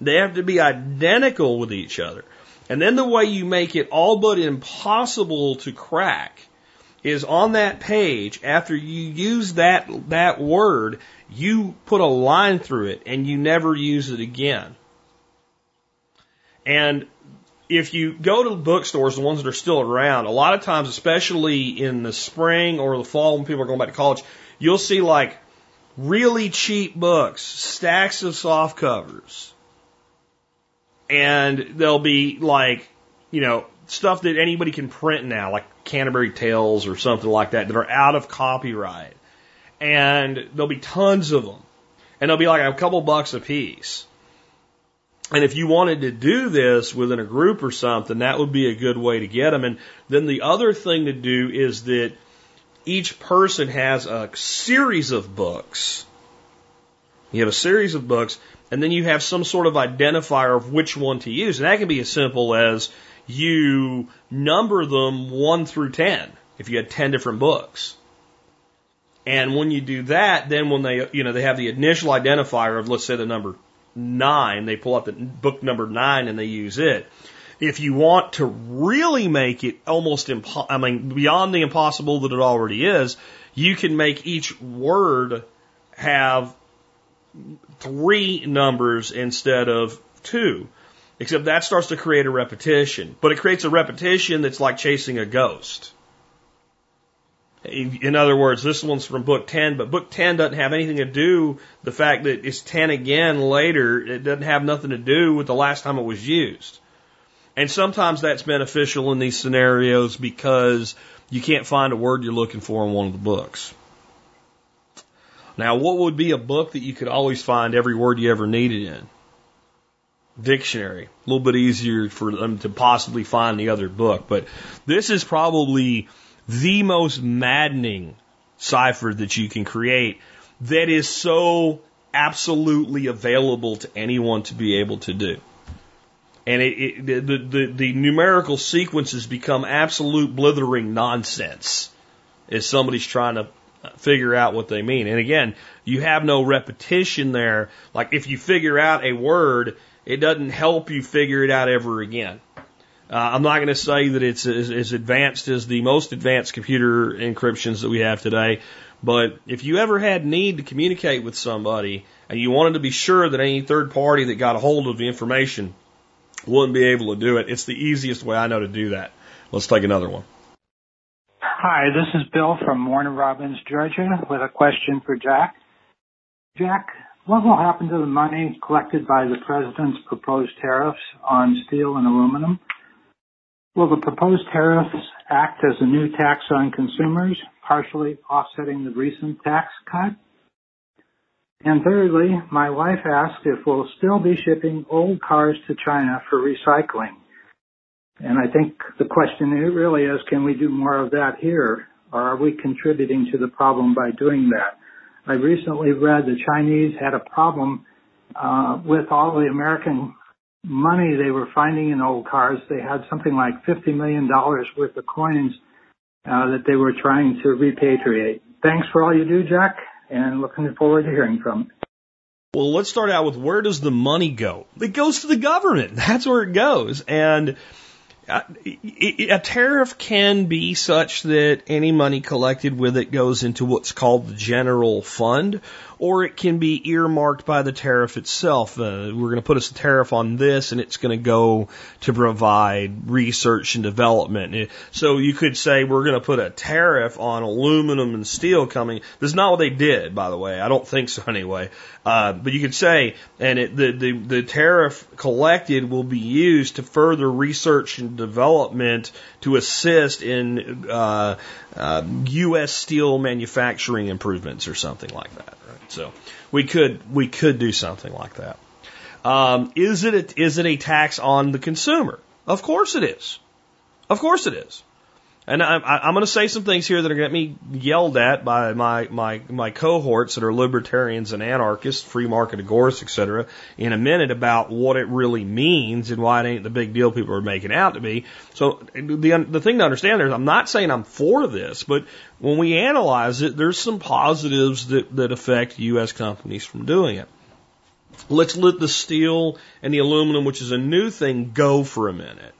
They have to be identical with each other. And then the way you make it all but impossible to crack is on that page, after you use that, that word, you put a line through it and you never use it again. And if you go to bookstores, the ones that are still around, a lot of times, especially in the spring or the fall when people are going back to college, you'll see like really cheap books, stacks of soft covers and there'll be like, you know, stuff that anybody can print now, like Canterbury Tales or something like that, that are out of copyright. And there'll be tons of them. And they'll be like a couple bucks a piece. And if you wanted to do this within a group or something, that would be a good way to get them. And then the other thing to do is that each person has a series of books. You have a series of books and then you have some sort of identifier of which one to use. And that can be as simple as you number them 1 through 10 if you had 10 different books. And when you do that, then when they, you know, they have the initial identifier of, let's say, the number 9, they pull up the book number 9 and they use it. If you want to really make it almost impo- I mean, beyond the impossible that it already is, you can make each word have three numbers instead of two. Except that starts to create a repetition. But it creates a repetition that's like chasing a ghost. In other words, this one's from book 10, but book 10 doesn't have anything to do, the fact that it's 10 again later, it doesn't have nothing to do with the last time it was used. And sometimes that's beneficial in these scenarios because you can't find a word you're looking for in one of the books. Now, what would be a book that you could always find every word you ever needed in? Dictionary. A little bit easier for them to possibly find the other book, but this is probably the most maddening cipher that you can create that is so absolutely available to anyone to be able to do. And it, it, the, the, the numerical sequences become absolute blithering nonsense as somebody's trying to figure out what they mean. And again, you have no repetition there. Like if you figure out a word, it doesn't help you figure it out ever again. Uh, I'm not going to say that it's as, as advanced as the most advanced computer encryptions that we have today, but if you ever had need to communicate with somebody and you wanted to be sure that any third party that got a hold of the information wouldn't be able to do it, it's the easiest way I know to do that. Let's take another one. Hi, this is Bill from Warner Robins, Georgia, with a question for Jack. Jack, what will happen to the money collected by the President's proposed tariffs on steel and aluminum? Will the proposed tariffs act as a new tax on consumers, partially offsetting the recent tax cut? And thirdly, my wife asked if we'll still be shipping old cars to China for recycling. And I think the question really is, can we do more of that here? Or are we contributing to the problem by doing that? I recently read the Chinese had a problem uh, with all the American money they were finding in old cars. They had something like $50 million worth of coins uh, that they were trying to repatriate. Thanks for all you do, Jack, and looking forward to hearing from you. Well, let's start out with where does the money go? It goes to the government. That's where it goes. And a tariff can be such that any money collected with it goes into what's called the general fund, or it can be earmarked by the tariff itself. Uh, we're going to put a tariff on this, and it's going to go to provide research and development. So you could say we're going to put a tariff on aluminum and steel coming. This is not what they did, by the way. I don't think so anyway. Uh, but you could say, and it, the, the the tariff collected will be used to further research and development to assist in uh, uh, U.S. steel manufacturing improvements or something like that. Right? So we could we could do something like that. Um, is it a, is it a tax on the consumer? Of course it is. Of course it is. And I, I, I'm going to say some things here that are going to get me yelled at by my, my, my cohorts that are libertarians and anarchists, free market agorists, etc. in a minute about what it really means and why it ain't the big deal people are making out to be. So the, the thing to understand there is I'm not saying I'm for this, but when we analyze it, there's some positives that, that affect U.S. companies from doing it. Let's let the steel and the aluminum, which is a new thing, go for a minute.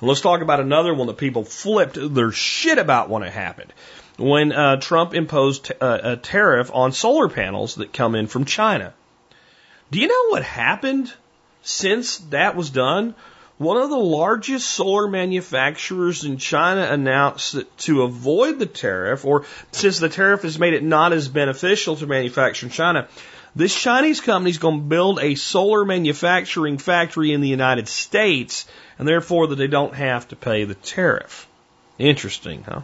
And let's talk about another one that people flipped their shit about when it happened. When uh, Trump imposed t- uh, a tariff on solar panels that come in from China. Do you know what happened since that was done? One of the largest solar manufacturers in China announced that to avoid the tariff, or since the tariff has made it not as beneficial to manufacture in China, this Chinese company is going to build a solar manufacturing factory in the United States, and therefore that they don't have to pay the tariff. Interesting, huh?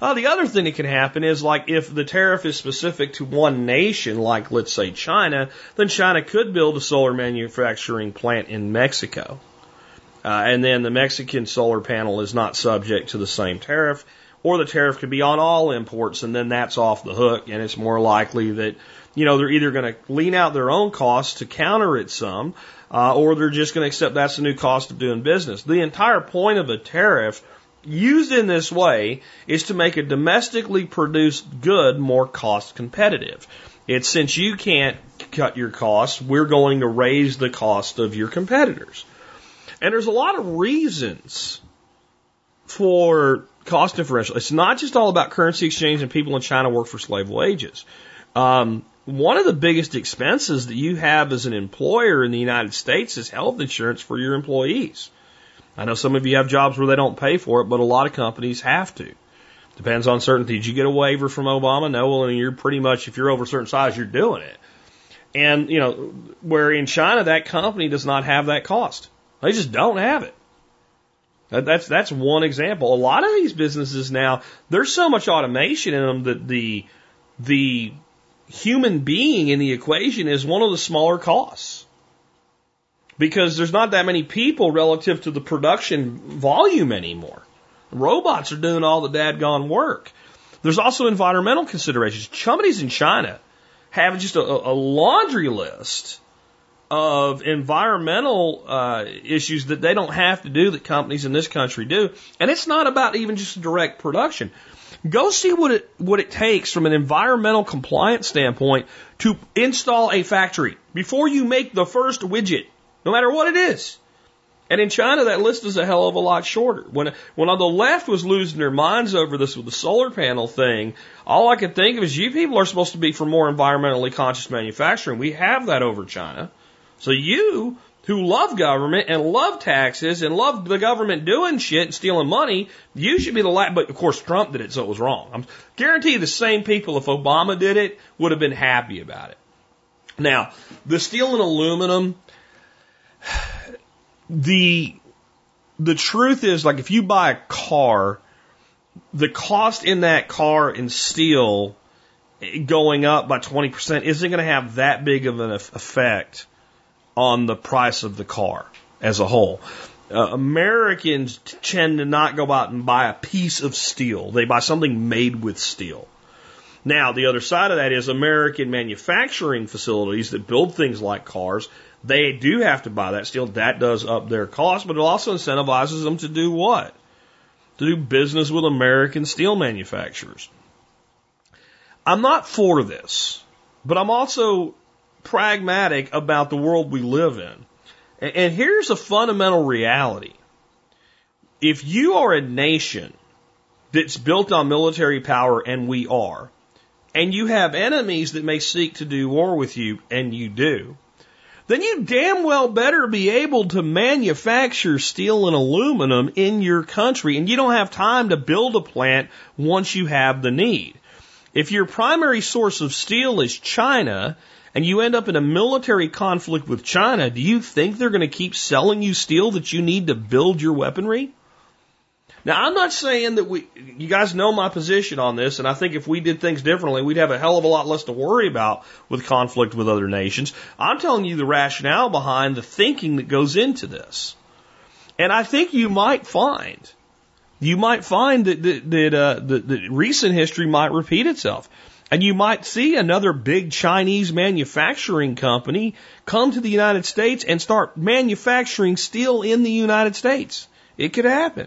Uh, the other thing that can happen is like if the tariff is specific to one nation, like let's say China, then China could build a solar manufacturing plant in Mexico. Uh, and then the Mexican solar panel is not subject to the same tariff, or the tariff could be on all imports, and then that's off the hook, and it's more likely that you know, they're either going to lean out their own costs to counter it some, uh, or they're just going to accept that's the new cost of doing business. The entire point of a tariff used in this way is to make a domestically produced good more cost competitive. It's since you can't cut your costs, we're going to raise the cost of your competitors. And there's a lot of reasons for cost differential. It's not just all about currency exchange and people in China work for slave wages. Um, one of the biggest expenses that you have as an employer in the United States is health insurance for your employees. I know some of you have jobs where they don't pay for it, but a lot of companies have to. Depends on certainty. Did you get a waiver from Obama? No, well, and you're pretty much, if you're over a certain size, you're doing it. And, you know, where in China, that company does not have that cost. They just don't have it. That's, that's one example. A lot of these businesses now, there's so much automation in them that the, the human being in the equation is one of the smaller costs. Because there's not that many people relative to the production volume anymore. Robots are doing all the dadgone work. There's also environmental considerations. Companies in China have just a, a laundry list of environmental uh, issues that they don't have to do that companies in this country do. And it's not about even just direct production. Go see what it what it takes from an environmental compliance standpoint to install a factory before you make the first widget, no matter what it is. And in China, that list is a hell of a lot shorter. When when on the left was losing their minds over this with the solar panel thing, all I could think of is you people are supposed to be for more environmentally conscious manufacturing. We have that over China. So you who love government and love taxes and love the government doing shit and stealing money, you should be the last. But of course, Trump did it, so it was wrong. I'm guarantee the same people, if Obama did it, would have been happy about it. Now, the steel and aluminum, the the truth is, like, if you buy a car, the cost in that car in steel eh, going up by 20% isn't going to have that big of an effect on the price of the car as a whole. Uh, Americans tend to not go out and buy a piece of steel. They buy something made with steel. Now, the other side of that is American manufacturing facilities that build things like cars, they do have to buy that steel. That does up their cost, but it also incentivizes them to do what? To do business with American steel manufacturers. I'm not for this, but I'm also pragmatic about the world we live in. And here's a fundamental reality. If you are a nation that's built on military power, and we are, and you have enemies that may seek to do war with you, and you do, then you damn well better be able to manufacture steel and aluminum in your country, and you don't have time to build a plant once you have the need. If your primary source of steel is China, and you end up in a military conflict with China, do you think they're going to keep selling you steel that you need to build your weaponry? Now, I'm not saying that we, you guys know my position on this, and I think if we did things differently, we'd have a hell of a lot less to worry about with conflict with other nations. I'm telling you the rationale behind the thinking that goes into this. And I think you might find, you might find that, that, that, uh, that, that recent history might repeat itself. And you might see another big Chinese manufacturing company come to the United States and start manufacturing steel in the United States. It could happen.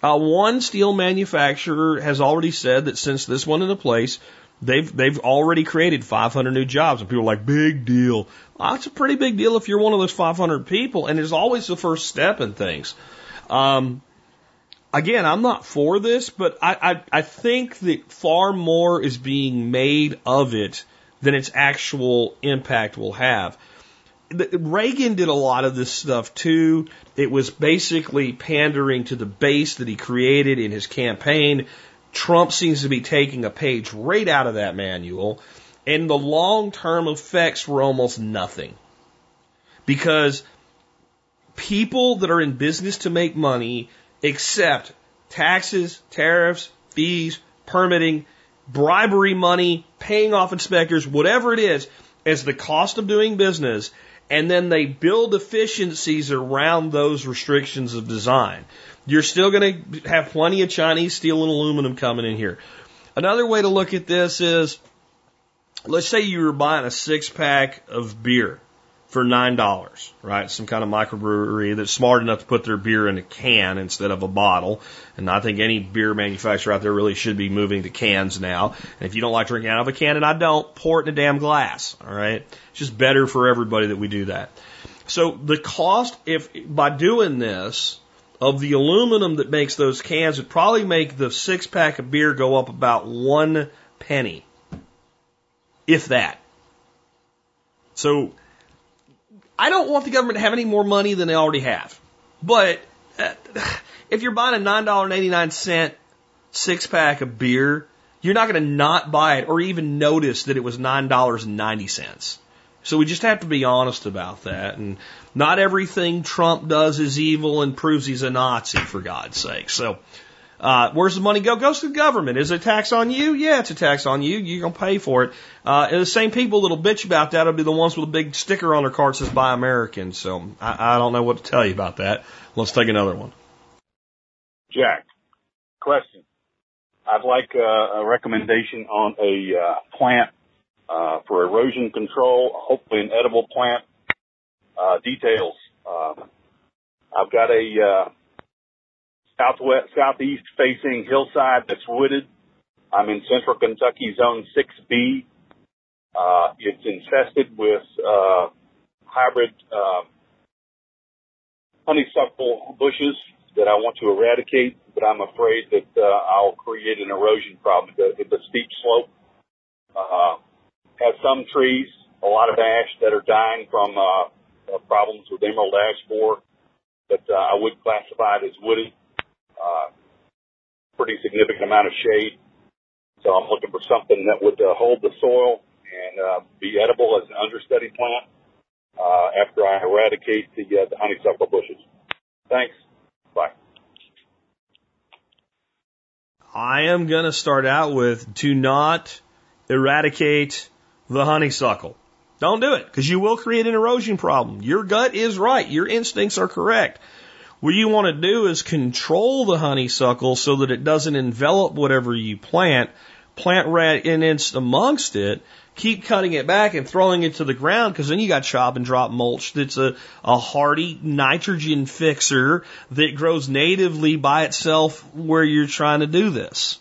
Uh, one steel manufacturer has already said that since this went into place, they've they've already created 500 new jobs, and people are like, big deal. Well, that's a pretty big deal if you're one of those 500 people, and it's always the first step in things. Um, again, I'm not for this, but I, I, I think that far more is being made of it than its actual impact will have. Reagan did a lot of this stuff too. It was basically pandering to the base that he created in his campaign. Trump seems to be taking a page right out of that manual, and the long term effects were almost nothing. Because people that are in business to make money accept taxes, tariffs, fees, permitting, bribery money, paying off inspectors, whatever it is, as the cost of doing business, and then they build efficiencies around those restrictions of design. You're still going to have plenty of Chinese steel and aluminum coming in here. Another way to look at this is, let's say you were buying a six pack of beer for nine dollars, right? Some kind of microbrewery that's smart enough to put their beer in a can instead of a bottle. And I think any beer manufacturer out there really should be moving to cans now. And if you don't like drinking out of a can, and I don't, pour it in a damn glass. All right, it's just better for everybody that we do that. So the cost, if by doing this, of the aluminum that makes those cans would probably make the six pack of beer go up about one penny, if that. So I don't want the government to have any more money than they already have. But uh, if you're buying a $9.89 six pack of beer, you're not going to not buy it or even notice that it was $9.90. So we just have to be honest about that. And not everything Trump does is evil and proves he's a Nazi, for God's sake. So uh, where's the money go? Goes to the government. Is it a tax on you? Yeah, it's a tax on you. You're gonna pay for it. Uh, and the same people that'll bitch about that will be the ones with a big sticker on their car that says "Buy American." So I, I don't know what to tell you about that. Let's take another one. Jack, question. I'd like uh, a recommendation on a uh, plant uh, for erosion control, hopefully an edible plant. Uh, details. Uh, I've got a uh, southwest, southeast facing hillside that's wooded. I'm in central Kentucky, zone 6B. Uh, it's infested with uh, hybrid uh, honeysuckle bushes that I want to eradicate, but I'm afraid that uh, I'll create an erosion problem. It's a steep slope. Uh, has some trees, a lot of ash that are dying from uh, uh, problems with emerald ash borer, but uh, I would classify it as wooded. Uh, pretty significant amount of shade. So I'm looking for something that would uh, hold the soil and uh, be edible as an understudy plant uh, after I eradicate the, uh, the honeysuckle bushes. Thanks. Bye. I am going to start out with do not eradicate the honeysuckle. Don't do it because you will create an erosion problem. Your gut is right. Your instincts are correct. What you want to do is control the honeysuckle so that it doesn't envelop whatever you plant, plant right in amongst it, keep cutting it back and throwing it to the ground because then you got chop and drop mulch that's a, a hardy nitrogen fixer that grows natively by itself where you're trying to do this.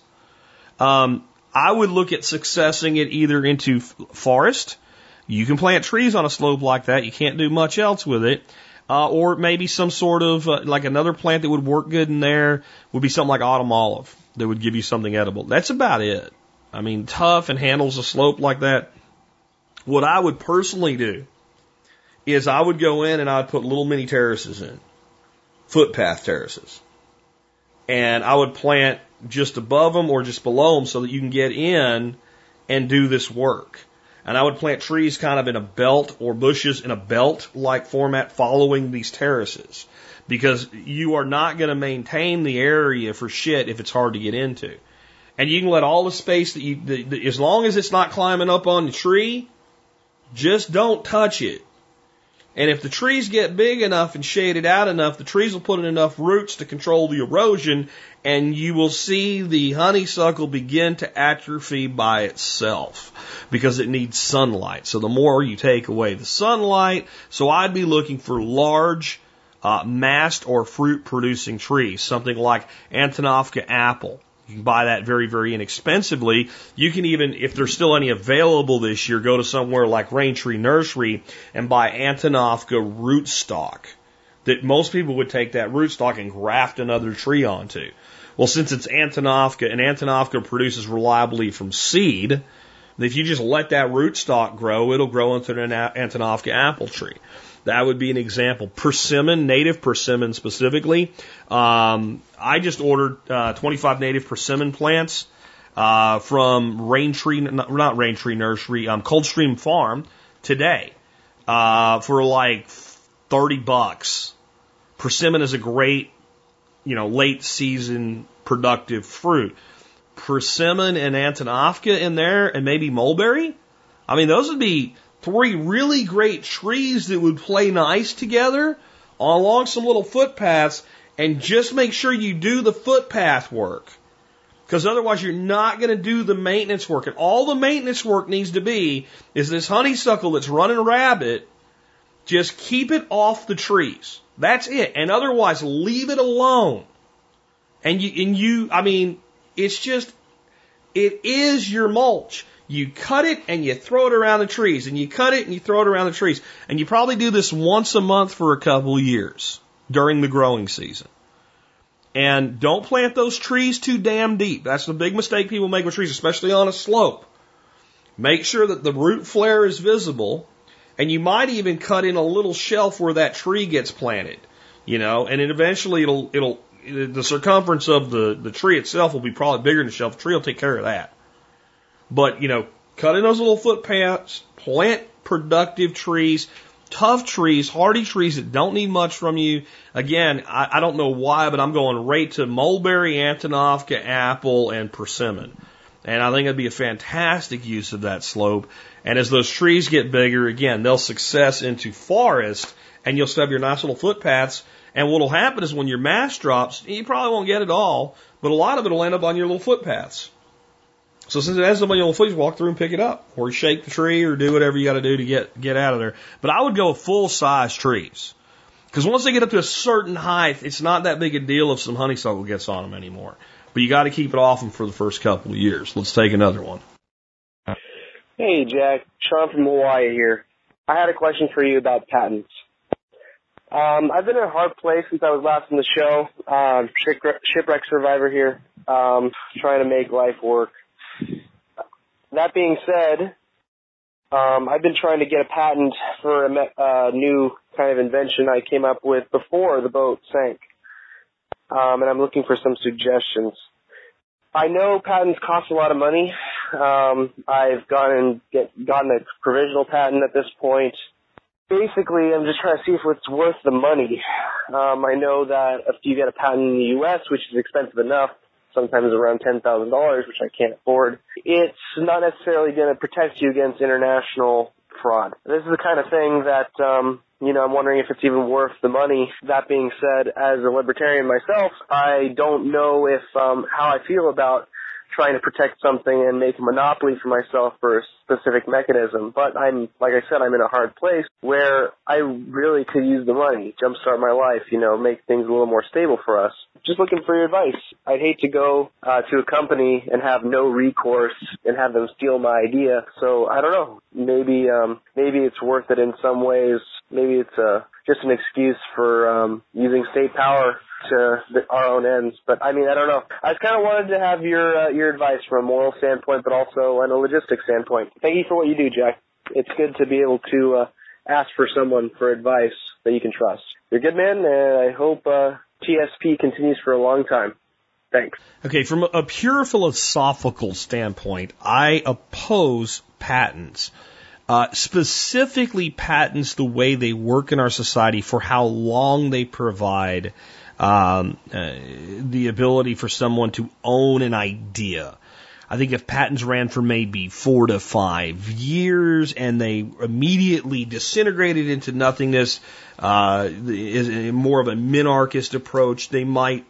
Um, I would look at successing it either into forest. You can plant trees on a slope like that. You can't do much else with it. Uh, or maybe some sort of uh, like another plant that would work good in there would be something like autumn olive that would give you something edible. That's about it. I mean, tough and handles a slope like that. What I would personally do is I would go in and I would put little mini terraces in, footpath terraces, and I would plant just above them or just below them so that you can get in and do this work. And I would plant trees kind of in a belt or bushes in a belt like format following these terraces because you are not going to maintain the area for shit if it's hard to get into. And you can let all the space that you, the, the, as long as it's not climbing up on the tree, just don't touch it. And if the trees get big enough and shaded out enough, the trees will put in enough roots to control the erosion, and you will see the honeysuckle begin to atrophy by itself because it needs sunlight. So the more you take away the sunlight, so I'd be looking for large, uh, mast or fruit producing trees, something like Antonovka apple you can buy that very, very inexpensively. You can even, if there's still any available this year, go to somewhere like Raintree Nursery and buy Antonovka rootstock. That most people would take that rootstock and graft another tree onto. Well, since it's Antonovka and Antonovka produces reliably from seed, if you just let that rootstock grow, it'll grow into an Antonovka apple tree. That would be an example. Persimmon, native persimmon specifically. Um, I just ordered uh, 25 native persimmon plants uh, from Raintree, not Raintree Nursery, um, Coldstream Farm today uh, for like 30 bucks. Persimmon is a great, you know, late season productive fruit. Persimmon and Antonovka in there and maybe mulberry. I mean, those would be three really great trees that would play nice together along some little footpaths and just make sure you do the footpath work. Because otherwise you're not going to do the maintenance work. And all the maintenance work needs to be is this honeysuckle that's running rabbit. Just keep it off the trees. That's it. And otherwise leave it alone. And you, and you, I mean, it's just, it is your mulch. You cut it and you throw it around the trees, and you cut it and you throw it around the trees. And you probably do this once a month for a couple years during the growing season. And don't plant those trees too damn deep. That's the big mistake people make with trees, especially on a slope. Make sure that the root flare is visible, and you might even cut in a little shelf where that tree gets planted. You know, and then eventually it'll it'll the circumference of the the tree itself will be probably bigger than the shelf. The tree will take care of that. But, you know, cut in those little footpaths, plant productive trees, tough trees, hardy trees that don't need much from you. Again, I, I don't know why, but I'm going right to mulberry, Antonovka, apple, and persimmon. And I think it'd be a fantastic use of that slope. And as those trees get bigger, again, they'll success into forest and you'll still have your nice little footpaths. And what'll happen is when your mast drops, you probably won't get it all, but a lot of it will end up on your little footpaths. So since it has somebody on the foot, walk through and pick it up, or shake the tree, or do whatever you got to do to get get out of there. But I would go full size trees, because once they get up to a certain height, it's not that big a deal if some honeysuckle gets on them anymore. But you got to keep it off them for the first couple of years. Let's take another one. Hey, Jack. Sean from Hawaii here. I had a question for you about patents. Um, I've been in a hard place since I was last on the show. Um, shipwreck survivor here, um, trying to make life work. That being said, um, I've been trying to get a patent for a uh, new kind of invention I came up with before the boat sank, um, and I'm looking for some suggestions. I know patents cost a lot of money. Um, I've gone and get, gotten a provisional patent at this point. Basically, I'm just trying to see if it's worth the money. Um, I know that if you get a patent in the U.S., which is expensive enough, sometimes around ten thousand dollars, which I can't afford, it's not necessarily going to protect you against international fraud. This is the kind of thing that um, you know I'm wondering if it's even worth the money. That being said, as a libertarian myself, I don't know if um, how I feel about trying to protect something and make a monopoly for myself for a specific mechanism. But I'm, like I said, I'm in a hard place where I really could use the money, jumpstart my life, you know, make things a little more stable for us. Just looking for your advice. I'd hate to go uh, to a company and have no recourse and have them steal my idea. So I don't know. Maybe, um, maybe it's worth it in some ways. Maybe it's uh, just an excuse for um, using state power to the, our own ends. But I mean, I don't know. I just kind of wanted to have your uh, your advice from a moral standpoint, but also on a logistics standpoint. Thank you for what you do, Jack. It's good to be able to uh, ask for someone for advice that you can trust. You're a good man, and I hope uh, TSP continues for a long time. Thanks. Okay, from a pure philosophical standpoint, I oppose patents. Uh, specifically patents the way they work in our society for how long they provide um, uh, the ability for someone to own an idea. I think if patents ran for maybe four to five years and they immediately disintegrated into nothingness, uh, is more of a minarchist approach, they might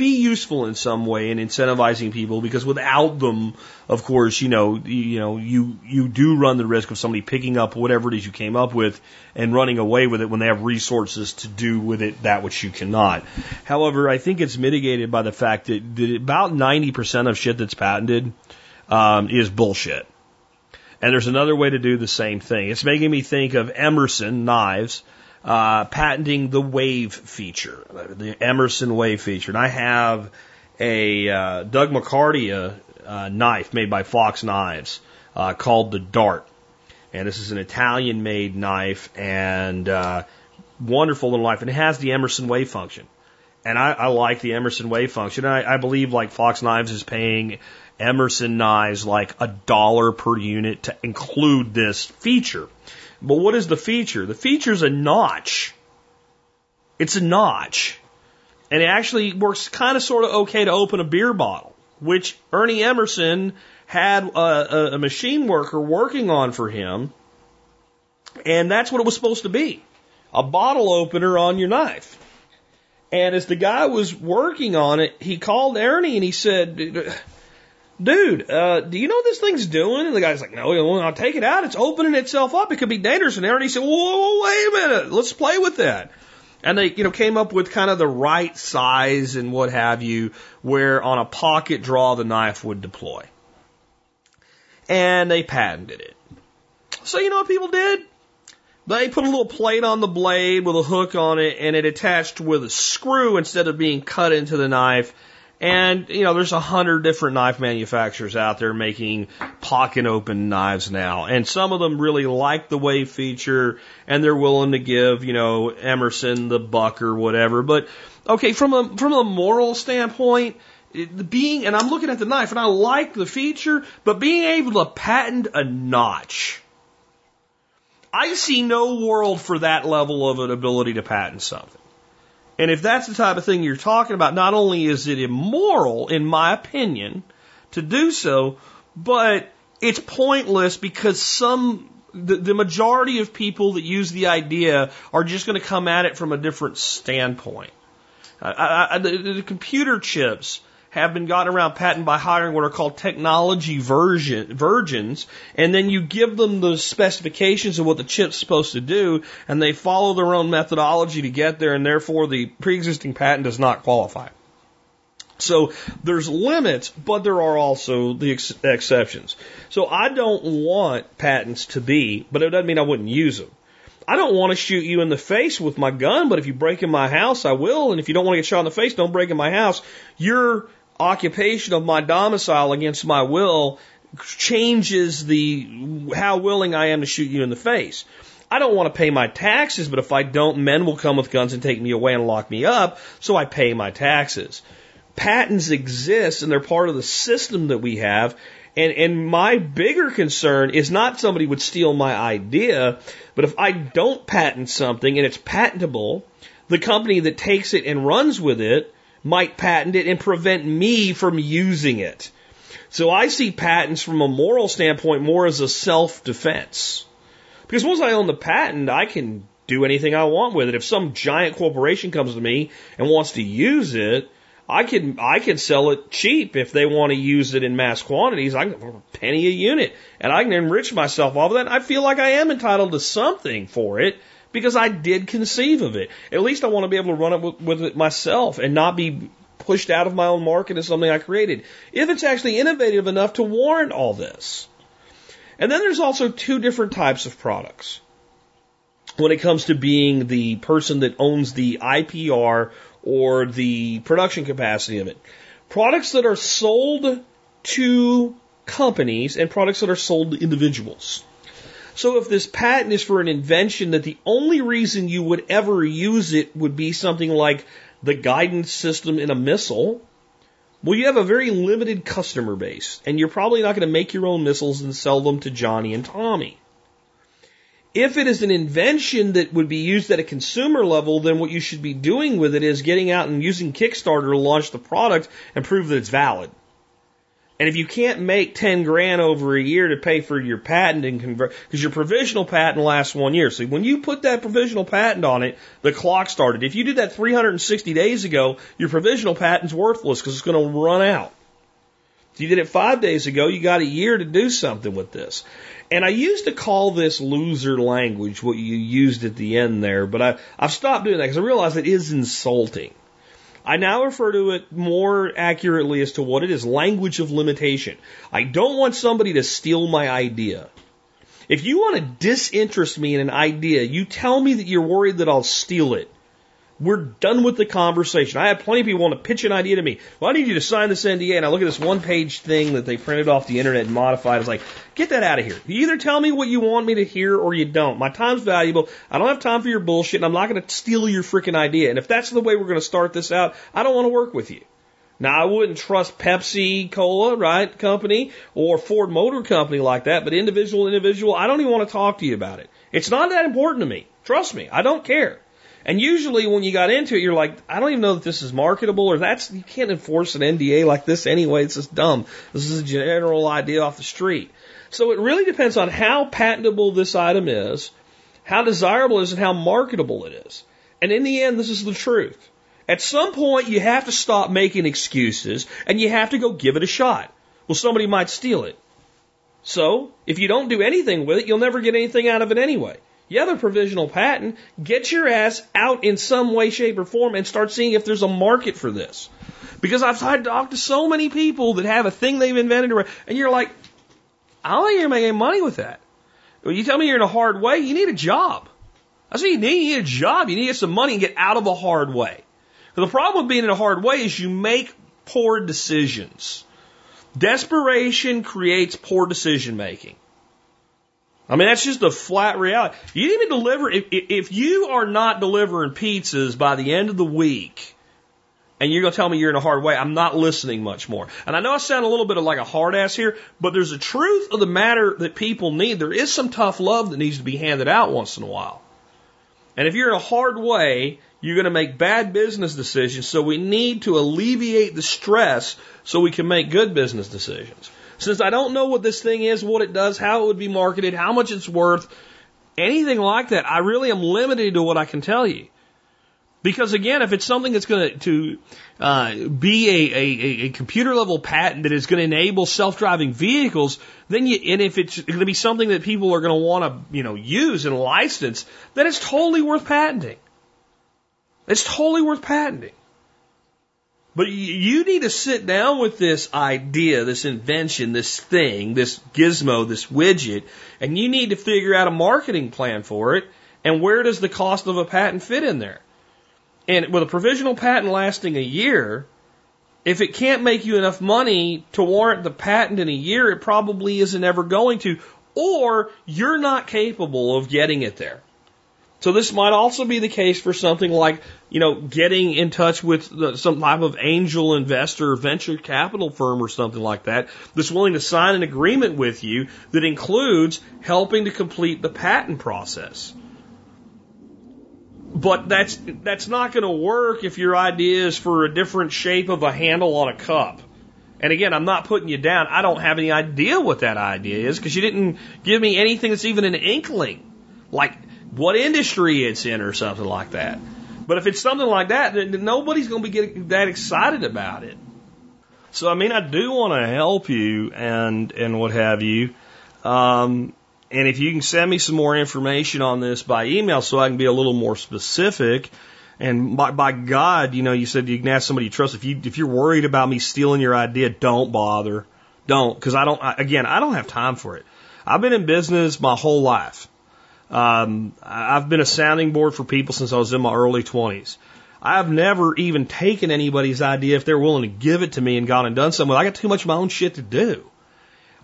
be useful in some way in incentivizing people because without them, of course, you know, you know, you you do run the risk of somebody picking up whatever it is you came up with and running away with it when they have resources to do with it that which you cannot. However, I think it's mitigated by the fact that, that about 90% of shit that's patented um, is bullshit. And there's another way to do the same thing. It's making me think of Emerson knives uh, patenting the wave feature, the Emerson wave feature. And I have a uh, Doug McCarty uh, knife made by Fox Knives uh, called the Dart. And this is an Italian made knife and uh, wonderful little knife. And it has the Emerson wave function. And I, I like the Emerson wave function. And I, I believe like Fox Knives is paying Emerson knives like a dollar per unit to include this feature. But what is the feature? The feature is a notch. It's a notch. And it actually works kind of sort of okay to open a beer bottle, which Ernie Emerson had a, a, machine worker working on for him. And that's what it was supposed to be a bottle opener on your knife. And as the guy was working on it, he called Ernie and he said, dude, uh, do you know what this thing's doing? And the guy's like, no, I'll take it out. It's opening itself up. It could be dangerous. And Ernie said, whoa, whoa, wait a minute. Let's play with that. And they, you know, came up with kind of the right size and what have you, where on a pocket draw the knife would deploy. And they patented it. So you know what people did? They put a little plate on the blade with a hook on it and it attached with a screw instead of being cut into the knife and, you know, there's a hundred different knife manufacturers out there making pocket open knives now. And some of them really like the wave feature and they're willing to give, you know, Emerson the buck or whatever. But, okay, from a, from a moral standpoint, being, and I'm looking at the knife and I like the feature, but being able to patent a notch, I see no world for that level of an ability to patent something. And if that's the type of thing you're talking about, not only is it immoral, in my opinion, to do so, but it's pointless because some, the, the majority of people that use the idea are just going to come at it from a different standpoint. I, I, the, the computer chips have been gotten around patent by hiring what are called technology version, virgins, and then you give them the specifications of what the chip's supposed to do, and they follow their own methodology to get there, and therefore the pre-existing patent does not qualify. So there's limits, but there are also the ex- exceptions. So I don't want patents to be, but it doesn't mean I wouldn't use them. I don't want to shoot you in the face with my gun, but if you break in my house, I will. And if you don't want to get shot in the face, don't break in my house. Your occupation of my domicile against my will changes the how willing I am to shoot you in the face. I don't want to pay my taxes, but if I don't, men will come with guns and take me away and lock me up, so I pay my taxes. Patents exist and they're part of the system that we have, and, and my bigger concern is not somebody would steal my idea, but if I don't patent something and it's patentable, the company that takes it and runs with it might patent it and prevent me from using it. So I see patents from a moral standpoint more as a self defense. Because once I own the patent, I can do anything I want with it. If some giant corporation comes to me and wants to use it, I can I can sell it cheap if they want to use it in mass quantities. I can a penny a unit, and I can enrich myself off of that. I feel like I am entitled to something for it because I did conceive of it. At least I want to be able to run it with, with it myself and not be pushed out of my own market as something I created. If it's actually innovative enough to warrant all this. And then there's also two different types of products when it comes to being the person that owns the IPR or the production capacity of it. Products that are sold to companies and products that are sold to individuals. So if this patent is for an invention that the only reason you would ever use it would be something like the guidance system in a missile, well, you have a very limited customer base, and you're probably not going to make your own missiles and sell them to Johnny and Tommy. If it is an invention that would be used at a consumer level, then what you should be doing with it is getting out and using Kickstarter to launch the product and prove that it's valid. And if you can't make 10 grand over a year to pay for your patent and convert, because your provisional patent lasts one year. So when you put that provisional patent on it, the clock started. If you did that 360 days ago, your provisional patent's worthless because it's going to run out. If you did it five days ago, you got a year to do something with this. And I used to call this loser language, what you used at the end there, but I, I've stopped doing that because I realize it is insulting. I now refer to it more accurately as to what it is language of limitation. I don't want somebody to steal my idea. If you want to disinterest me in an idea, you tell me that you're worried that I'll steal it. We're done with the conversation. I have plenty of people want to pitch an idea to me. Well, I need you to sign this NDA. And I look at this one page thing that they printed off the internet and modified. It's like, get that out of here. You either tell me what you want me to hear or you don't. My time's valuable. I don't have time for your bullshit and I'm not going to steal your freaking idea. And if that's the way we're going to start this out, I don't want to work with you. Now, I wouldn't trust Pepsi Cola, right, company, or Ford Motor Company like that, but individual, individual, I don't even want to talk to you about it. It's not that important to me. Trust me, I don't care. And usually when you got into it, you're like, I don't even know that this is marketable or that's, you can't enforce an NDA like this anyway. It's just dumb. This is a general idea off the street. So it really depends on how patentable this item is, how desirable it is, and how marketable it is. And in the end, this is the truth. At some point, you have to stop making excuses and you have to go give it a shot. Well, somebody might steal it. So, if you don't do anything with it, you'll never get anything out of it anyway. Have a provisional patent. Get your ass out in some way, shape, or form and start seeing if there's a market for this. Because I've talked to talk to so many people that have a thing they've invented, and you're like, I don't think you're making money with that. When you tell me you're in a hard way, you need a job. That's what you need. You need a job. You need to get some money and get out of a hard way. The problem with being in a hard way is you make poor decisions. Desperation creates poor decision making. I mean, that's just a flat reality. You even deliver, if, if you are not delivering pizzas by the end of the week, and you're going to tell me you're in a hard way, I'm not listening much more. And I know I sound a little bit of like a hard ass here, but there's a truth of the matter that people need. There is some tough love that needs to be handed out once in a while. And if you're in a hard way, you're going to make bad business decisions. So we need to alleviate the stress so we can make good business decisions. Since I don't know what this thing is, what it does, how it would be marketed, how much it's worth, anything like that, I really am limited to what I can tell you. Because again, if it's something that's going to uh, be a, a, a computer level patent that is going to enable self driving vehicles, then you, and if it's going to be something that people are going to want to, you know, use and license, then it's totally worth patenting. It's totally worth patenting. But you need to sit down with this idea, this invention, this thing, this gizmo, this widget, and you need to figure out a marketing plan for it. And where does the cost of a patent fit in there? And with a provisional patent lasting a year, if it can't make you enough money to warrant the patent in a year, it probably isn't ever going to, or you're not capable of getting it there. So this might also be the case for something like, you know, getting in touch with the, some type of angel investor, venture capital firm or something like that that's willing to sign an agreement with you that includes helping to complete the patent process. But that's that's not going to work if your idea is for a different shape of a handle on a cup. And again, I'm not putting you down. I don't have any idea what that idea is because you didn't give me anything that's even an inkling, like what industry it's in or something like that. But if it's something like that, then nobody's going to be getting that excited about it. So I mean, I do want to help you and and what have you. Um, and if you can send me some more information on this by email so I can be a little more specific, and by, by God, you know, you said you can ask somebody you trust. If you if you're worried about me stealing your idea, don't bother. Don't, because I don't. I, Again, I don't have time for it. I've been in business my whole life. Um, I've been a sounding board for people since I was in my early 20s. I've never even taken anybody's idea if they're willing to give it to me and gone and done something. With I got too much of my own shit to do.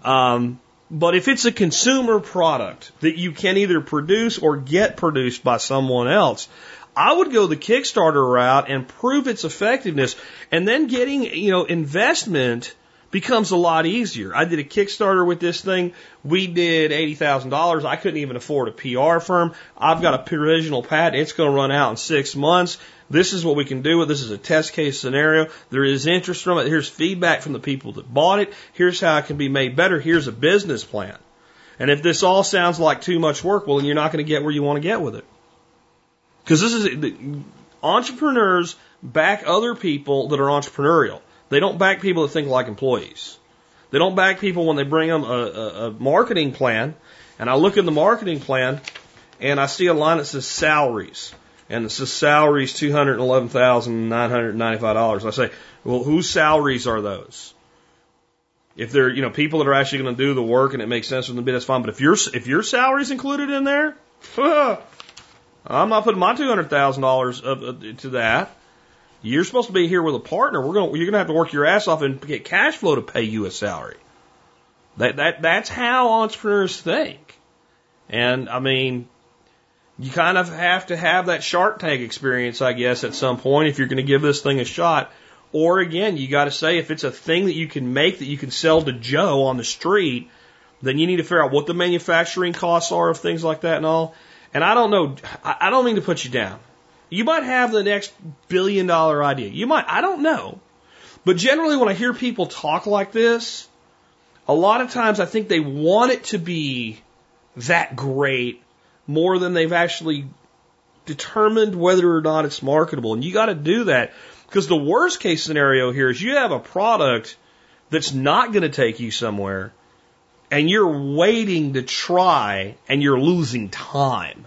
Um, but if it's a consumer product that you can either produce or get produced by someone else, I would go the Kickstarter route and prove its effectiveness and then getting, you know, investment becomes a lot easier. I did a Kickstarter with this thing. We did $80,000. I couldn't even afford a PR firm. I've got a provisional patent. It's going to run out in six months. This is what we can do. With this is a test case scenario. There is interest from it. Here's feedback from the people that bought it. Here's how it can be made better. Here's a business plan. And if this all sounds like too much work, well, then you're not going to get where you want to get with it. Because this is entrepreneurs back other people that are entrepreneurial. They don't back people that think like employees. They don't back people when they bring them a, a, a marketing plan. And I look in the marketing plan and I see a line that says salaries and it says salaries two hundred eleven thousand nine hundred ninety five dollars. I say, well, whose salaries are those? If they're you know people that are actually going to do the work and it makes sense for them to be, that's fine. But if your if your salary's included in there, I'm not putting my two hundred thousand dollars to that. You're supposed to be here with a partner. We're going you're going to have to work your ass off and get cash flow to pay you a salary. That that that's how entrepreneurs think. And I mean, you kind of have to have that Shark Tank experience, I guess, at some point if you're going to give this thing a shot. Or again, you got to say if it's a thing that you can make that you can sell to Joe on the street, then you need to figure out what the manufacturing costs are of things like that and all. And I don't know, I don't mean to put you down. You might have the next billion dollar idea. You might, I don't know. But generally, when I hear people talk like this, a lot of times I think they want it to be that great more than they've actually determined whether or not it's marketable. And you got to do that because the worst case scenario here is you have a product that's not going to take you somewhere and you're waiting to try and you're losing time.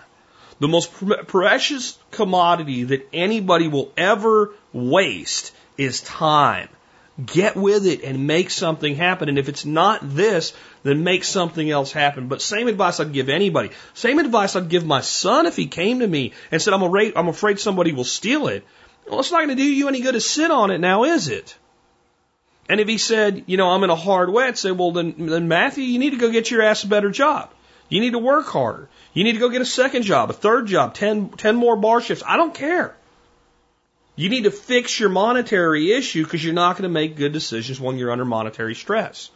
The most precious commodity that anybody will ever waste is time. Get with it and make something happen. And if it's not this, then make something else happen. But same advice I'd give anybody. Same advice I'd give my son if he came to me and said, I'm afraid, I'm afraid somebody will steal it. Well, it's not going to do you any good to sit on it now, is it? And if he said, you know, I'm in a hard way, I'd say, well, then, then Matthew, you need to go get your ass a better job. You need to work harder. You need to go get a second job, a third job, ten, ten more bar shifts. I don't care. You need to fix your monetary issue because you're not going to make good decisions when you're under monetary stress.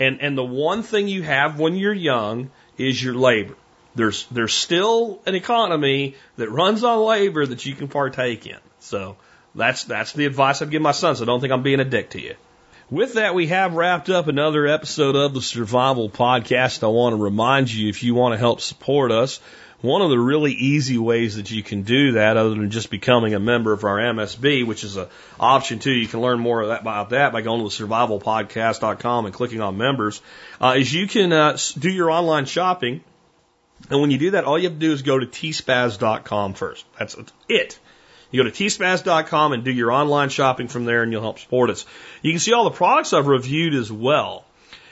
And, and the one thing you have when you're young is your labor. There's, there's still an economy that runs on labor that you can partake in. So that's, that's the advice I'd give my son. So don't think I'm being a dick to you. With that, we have wrapped up another episode of the Survival Podcast. I want to remind you if you want to help support us, one of the really easy ways that you can do that, other than just becoming a member of our MSB, which is an option too, you can learn more about that by going to the survivalpodcast.com and clicking on members, uh, is you can uh, do your online shopping. And when you do that, all you have to do is go to tspaz.com first. That's it. You go to tspaz.com and do your online shopping from there, and you'll help support us. You can see all the products I've reviewed as well.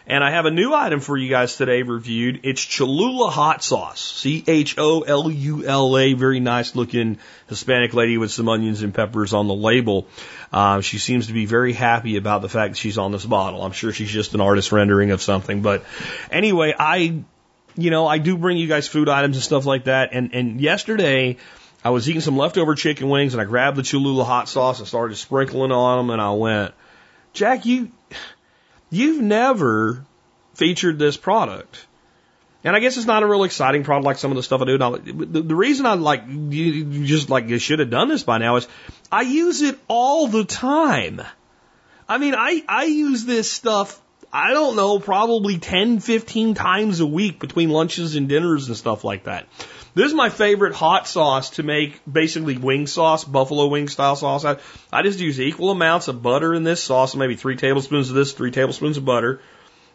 And I have a new item for you guys today reviewed. It's Cholula hot sauce. C H O L U L A. Very nice looking Hispanic lady with some onions and peppers on the label. Uh, she seems to be very happy about the fact that she's on this bottle. I'm sure she's just an artist rendering of something. But anyway, I, you know, I do bring you guys food items and stuff like that. And, and yesterday, I was eating some leftover chicken wings and I grabbed the Cholula hot sauce and started sprinkling on them and I went, Jack, you, You've never featured this product. And I guess it's not a real exciting product like some of the stuff I do. Now, the, the reason I like you just like you should have done this by now is I use it all the time. I mean, I I use this stuff. I don't know, probably 10, 15 times a week between lunches and dinners and stuff like that. This is my favorite hot sauce to make basically wing sauce, buffalo wing style sauce. I, I just use equal amounts of butter in this sauce, maybe three tablespoons of this, three tablespoons of butter,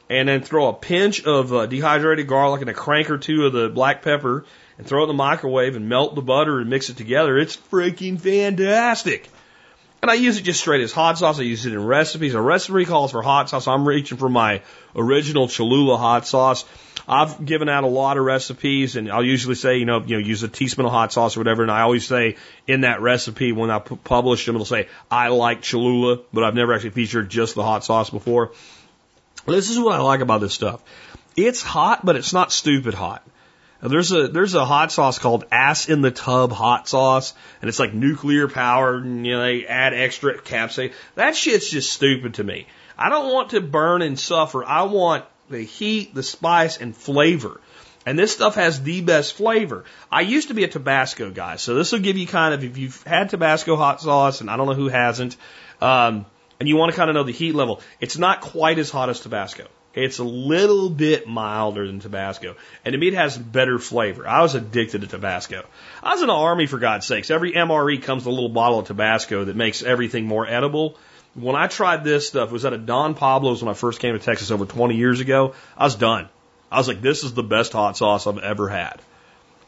and then throw a pinch of uh, dehydrated garlic and a crank or two of the black pepper and throw it in the microwave and melt the butter and mix it together. It's freaking fantastic. And I use it just straight as hot sauce. I use it in recipes. A recipe calls for hot sauce. I'm reaching for my original Cholula hot sauce. I've given out a lot of recipes, and I'll usually say, you know, you know, use a teaspoon of hot sauce or whatever. And I always say in that recipe when I publish them, it'll say I like Cholula, but I've never actually featured just the hot sauce before. This is what I like about this stuff. It's hot, but it's not stupid hot. There's a there's a hot sauce called ass in the tub hot sauce, and it's like nuclear powered, and you know they add extra capsaicin. That shit's just stupid to me. I don't want to burn and suffer. I want the heat, the spice, and flavor. And this stuff has the best flavor. I used to be a Tabasco guy, so this will give you kind of, if you've had Tabasco hot sauce, and I don't know who hasn't, um, and you want to kind of know the heat level, it's not quite as hot as Tabasco. It's a little bit milder than Tabasco. And to me, it has better flavor. I was addicted to Tabasco. I was in the Army, for God's sakes. Every MRE comes with a little bottle of Tabasco that makes everything more edible. When I tried this stuff, it was at a Don Pablo's when I first came to Texas over 20 years ago. I was done. I was like, this is the best hot sauce I've ever had.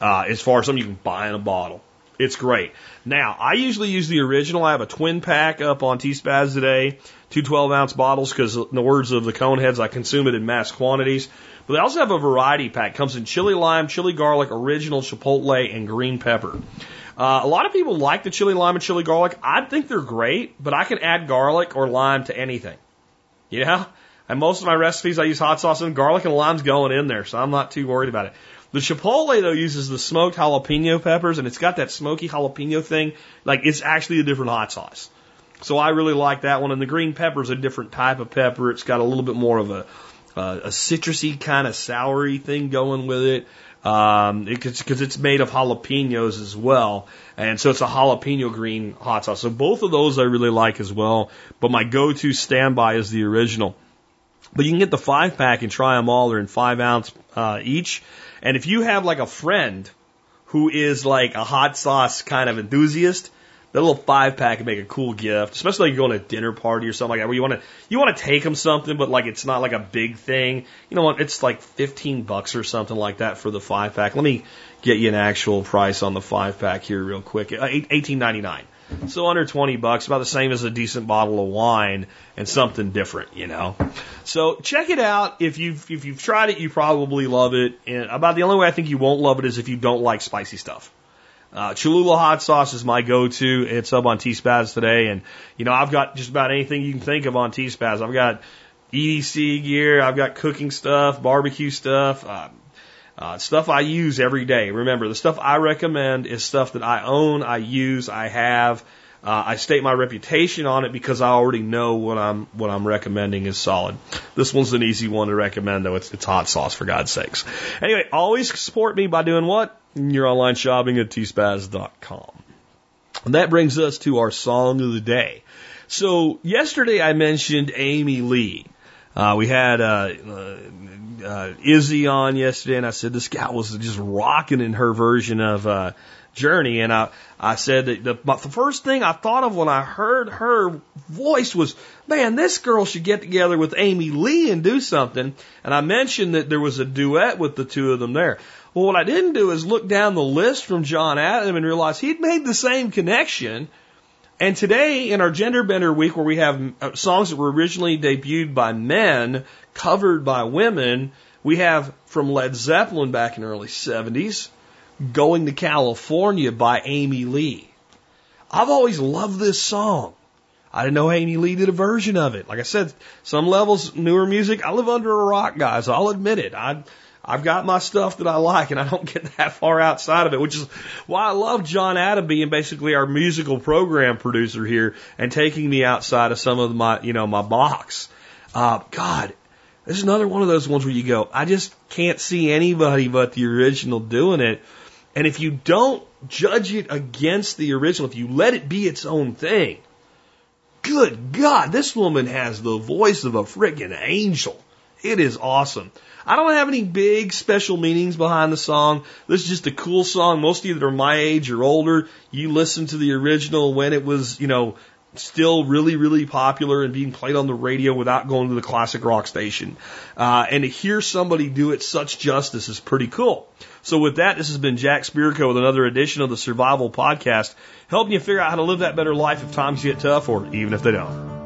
Uh, as far as something you can buy in a bottle. It's great. Now, I usually use the original. I have a twin pack up on T-Spaz today, two 12 ounce bottles, because in the words of the Coneheads, I consume it in mass quantities. But they also have a variety pack. It comes in chili lime, chili garlic, original chipotle, and green pepper. Uh, a lot of people like the chili lime and chili garlic. I think they're great, but I can add garlic or lime to anything. Know? And most of my recipes, I use hot sauce and garlic and lime's going in there, so I'm not too worried about it. The chipotle though uses the smoked jalapeno peppers, and it's got that smoky jalapeno thing. Like it's actually a different hot sauce. So I really like that one. And the green pepper is a different type of pepper. It's got a little bit more of a uh, a citrusy kind of soury thing going with it um, because it, it's made of jalapenos as well, and so it's a jalapeno green hot sauce. So both of those I really like as well. But my go-to standby is the original. But you can get the five pack and try them all. They're in five ounce uh, each. And if you have like a friend who is like a hot sauce kind of enthusiast, that little five pack can make a cool gift, especially like you go on a dinner party or something like that, where you want to you want to take them something, but like it's not like a big thing. You know what? It's like fifteen bucks or something like that for the five pack. Let me get you an actual price on the five pack here real quick. Uh, eighteen ninety nine. So under 20 bucks, about the same as a decent bottle of wine and something different, you know. So check it out. If you've, if you've tried it, you probably love it. And about the only way I think you won't love it is if you don't like spicy stuff. Uh, Cholula hot sauce is my go-to. It's up on T-Spaz today, and you know I've got just about anything you can think of on T-Spaz. I've got EDC gear, I've got cooking stuff, barbecue stuff, uh, uh, stuff I use every day. Remember, the stuff I recommend is stuff that I own, I use, I have. Uh, I state my reputation on it because I already know what I'm what I'm recommending is solid. This one's an easy one to recommend, though. It's, it's hot sauce for God's sakes. Anyway, always support me by doing what? Your online shopping at tspaz.com. And that brings us to our song of the day. So yesterday I mentioned Amy Lee. Uh, we had uh, uh, uh, Izzy on yesterday, and I said this gal was just rocking in her version of uh, Journey, and I I said that the, the first thing I thought of when I heard her voice was, man, this girl should get together with Amy Lee and do something. And I mentioned that there was a duet with the two of them there. Well, what I didn't do is look down the list from John Adam and realize he'd made the same connection. And today, in our Gender Bender week, where we have uh, songs that were originally debuted by men, covered by women, we have from Led Zeppelin back in the early 70s, Going to California by Amy Lee. I've always loved this song. I didn't know Amy Lee did a version of it. Like I said, some levels newer music. I live under a rock, guys. I'll admit it. I I've got my stuff that I like, and I don't get that far outside of it, which is why I love John Adam being basically our musical program producer here and taking me outside of some of my you know my box. Uh, God, this is another one of those ones where you go, I just can't see anybody but the original doing it. And if you don't judge it against the original, if you let it be its own thing, good God, this woman has the voice of a friggin' angel. It is awesome. I don't have any big special meanings behind the song. This is just a cool song. Most of you that are my age or older, you listened to the original when it was, you know, still really, really popular and being played on the radio without going to the classic rock station. Uh, and to hear somebody do it such justice is pretty cool. So with that, this has been Jack Spirko with another edition of the Survival Podcast, helping you figure out how to live that better life if times get tough or even if they don't.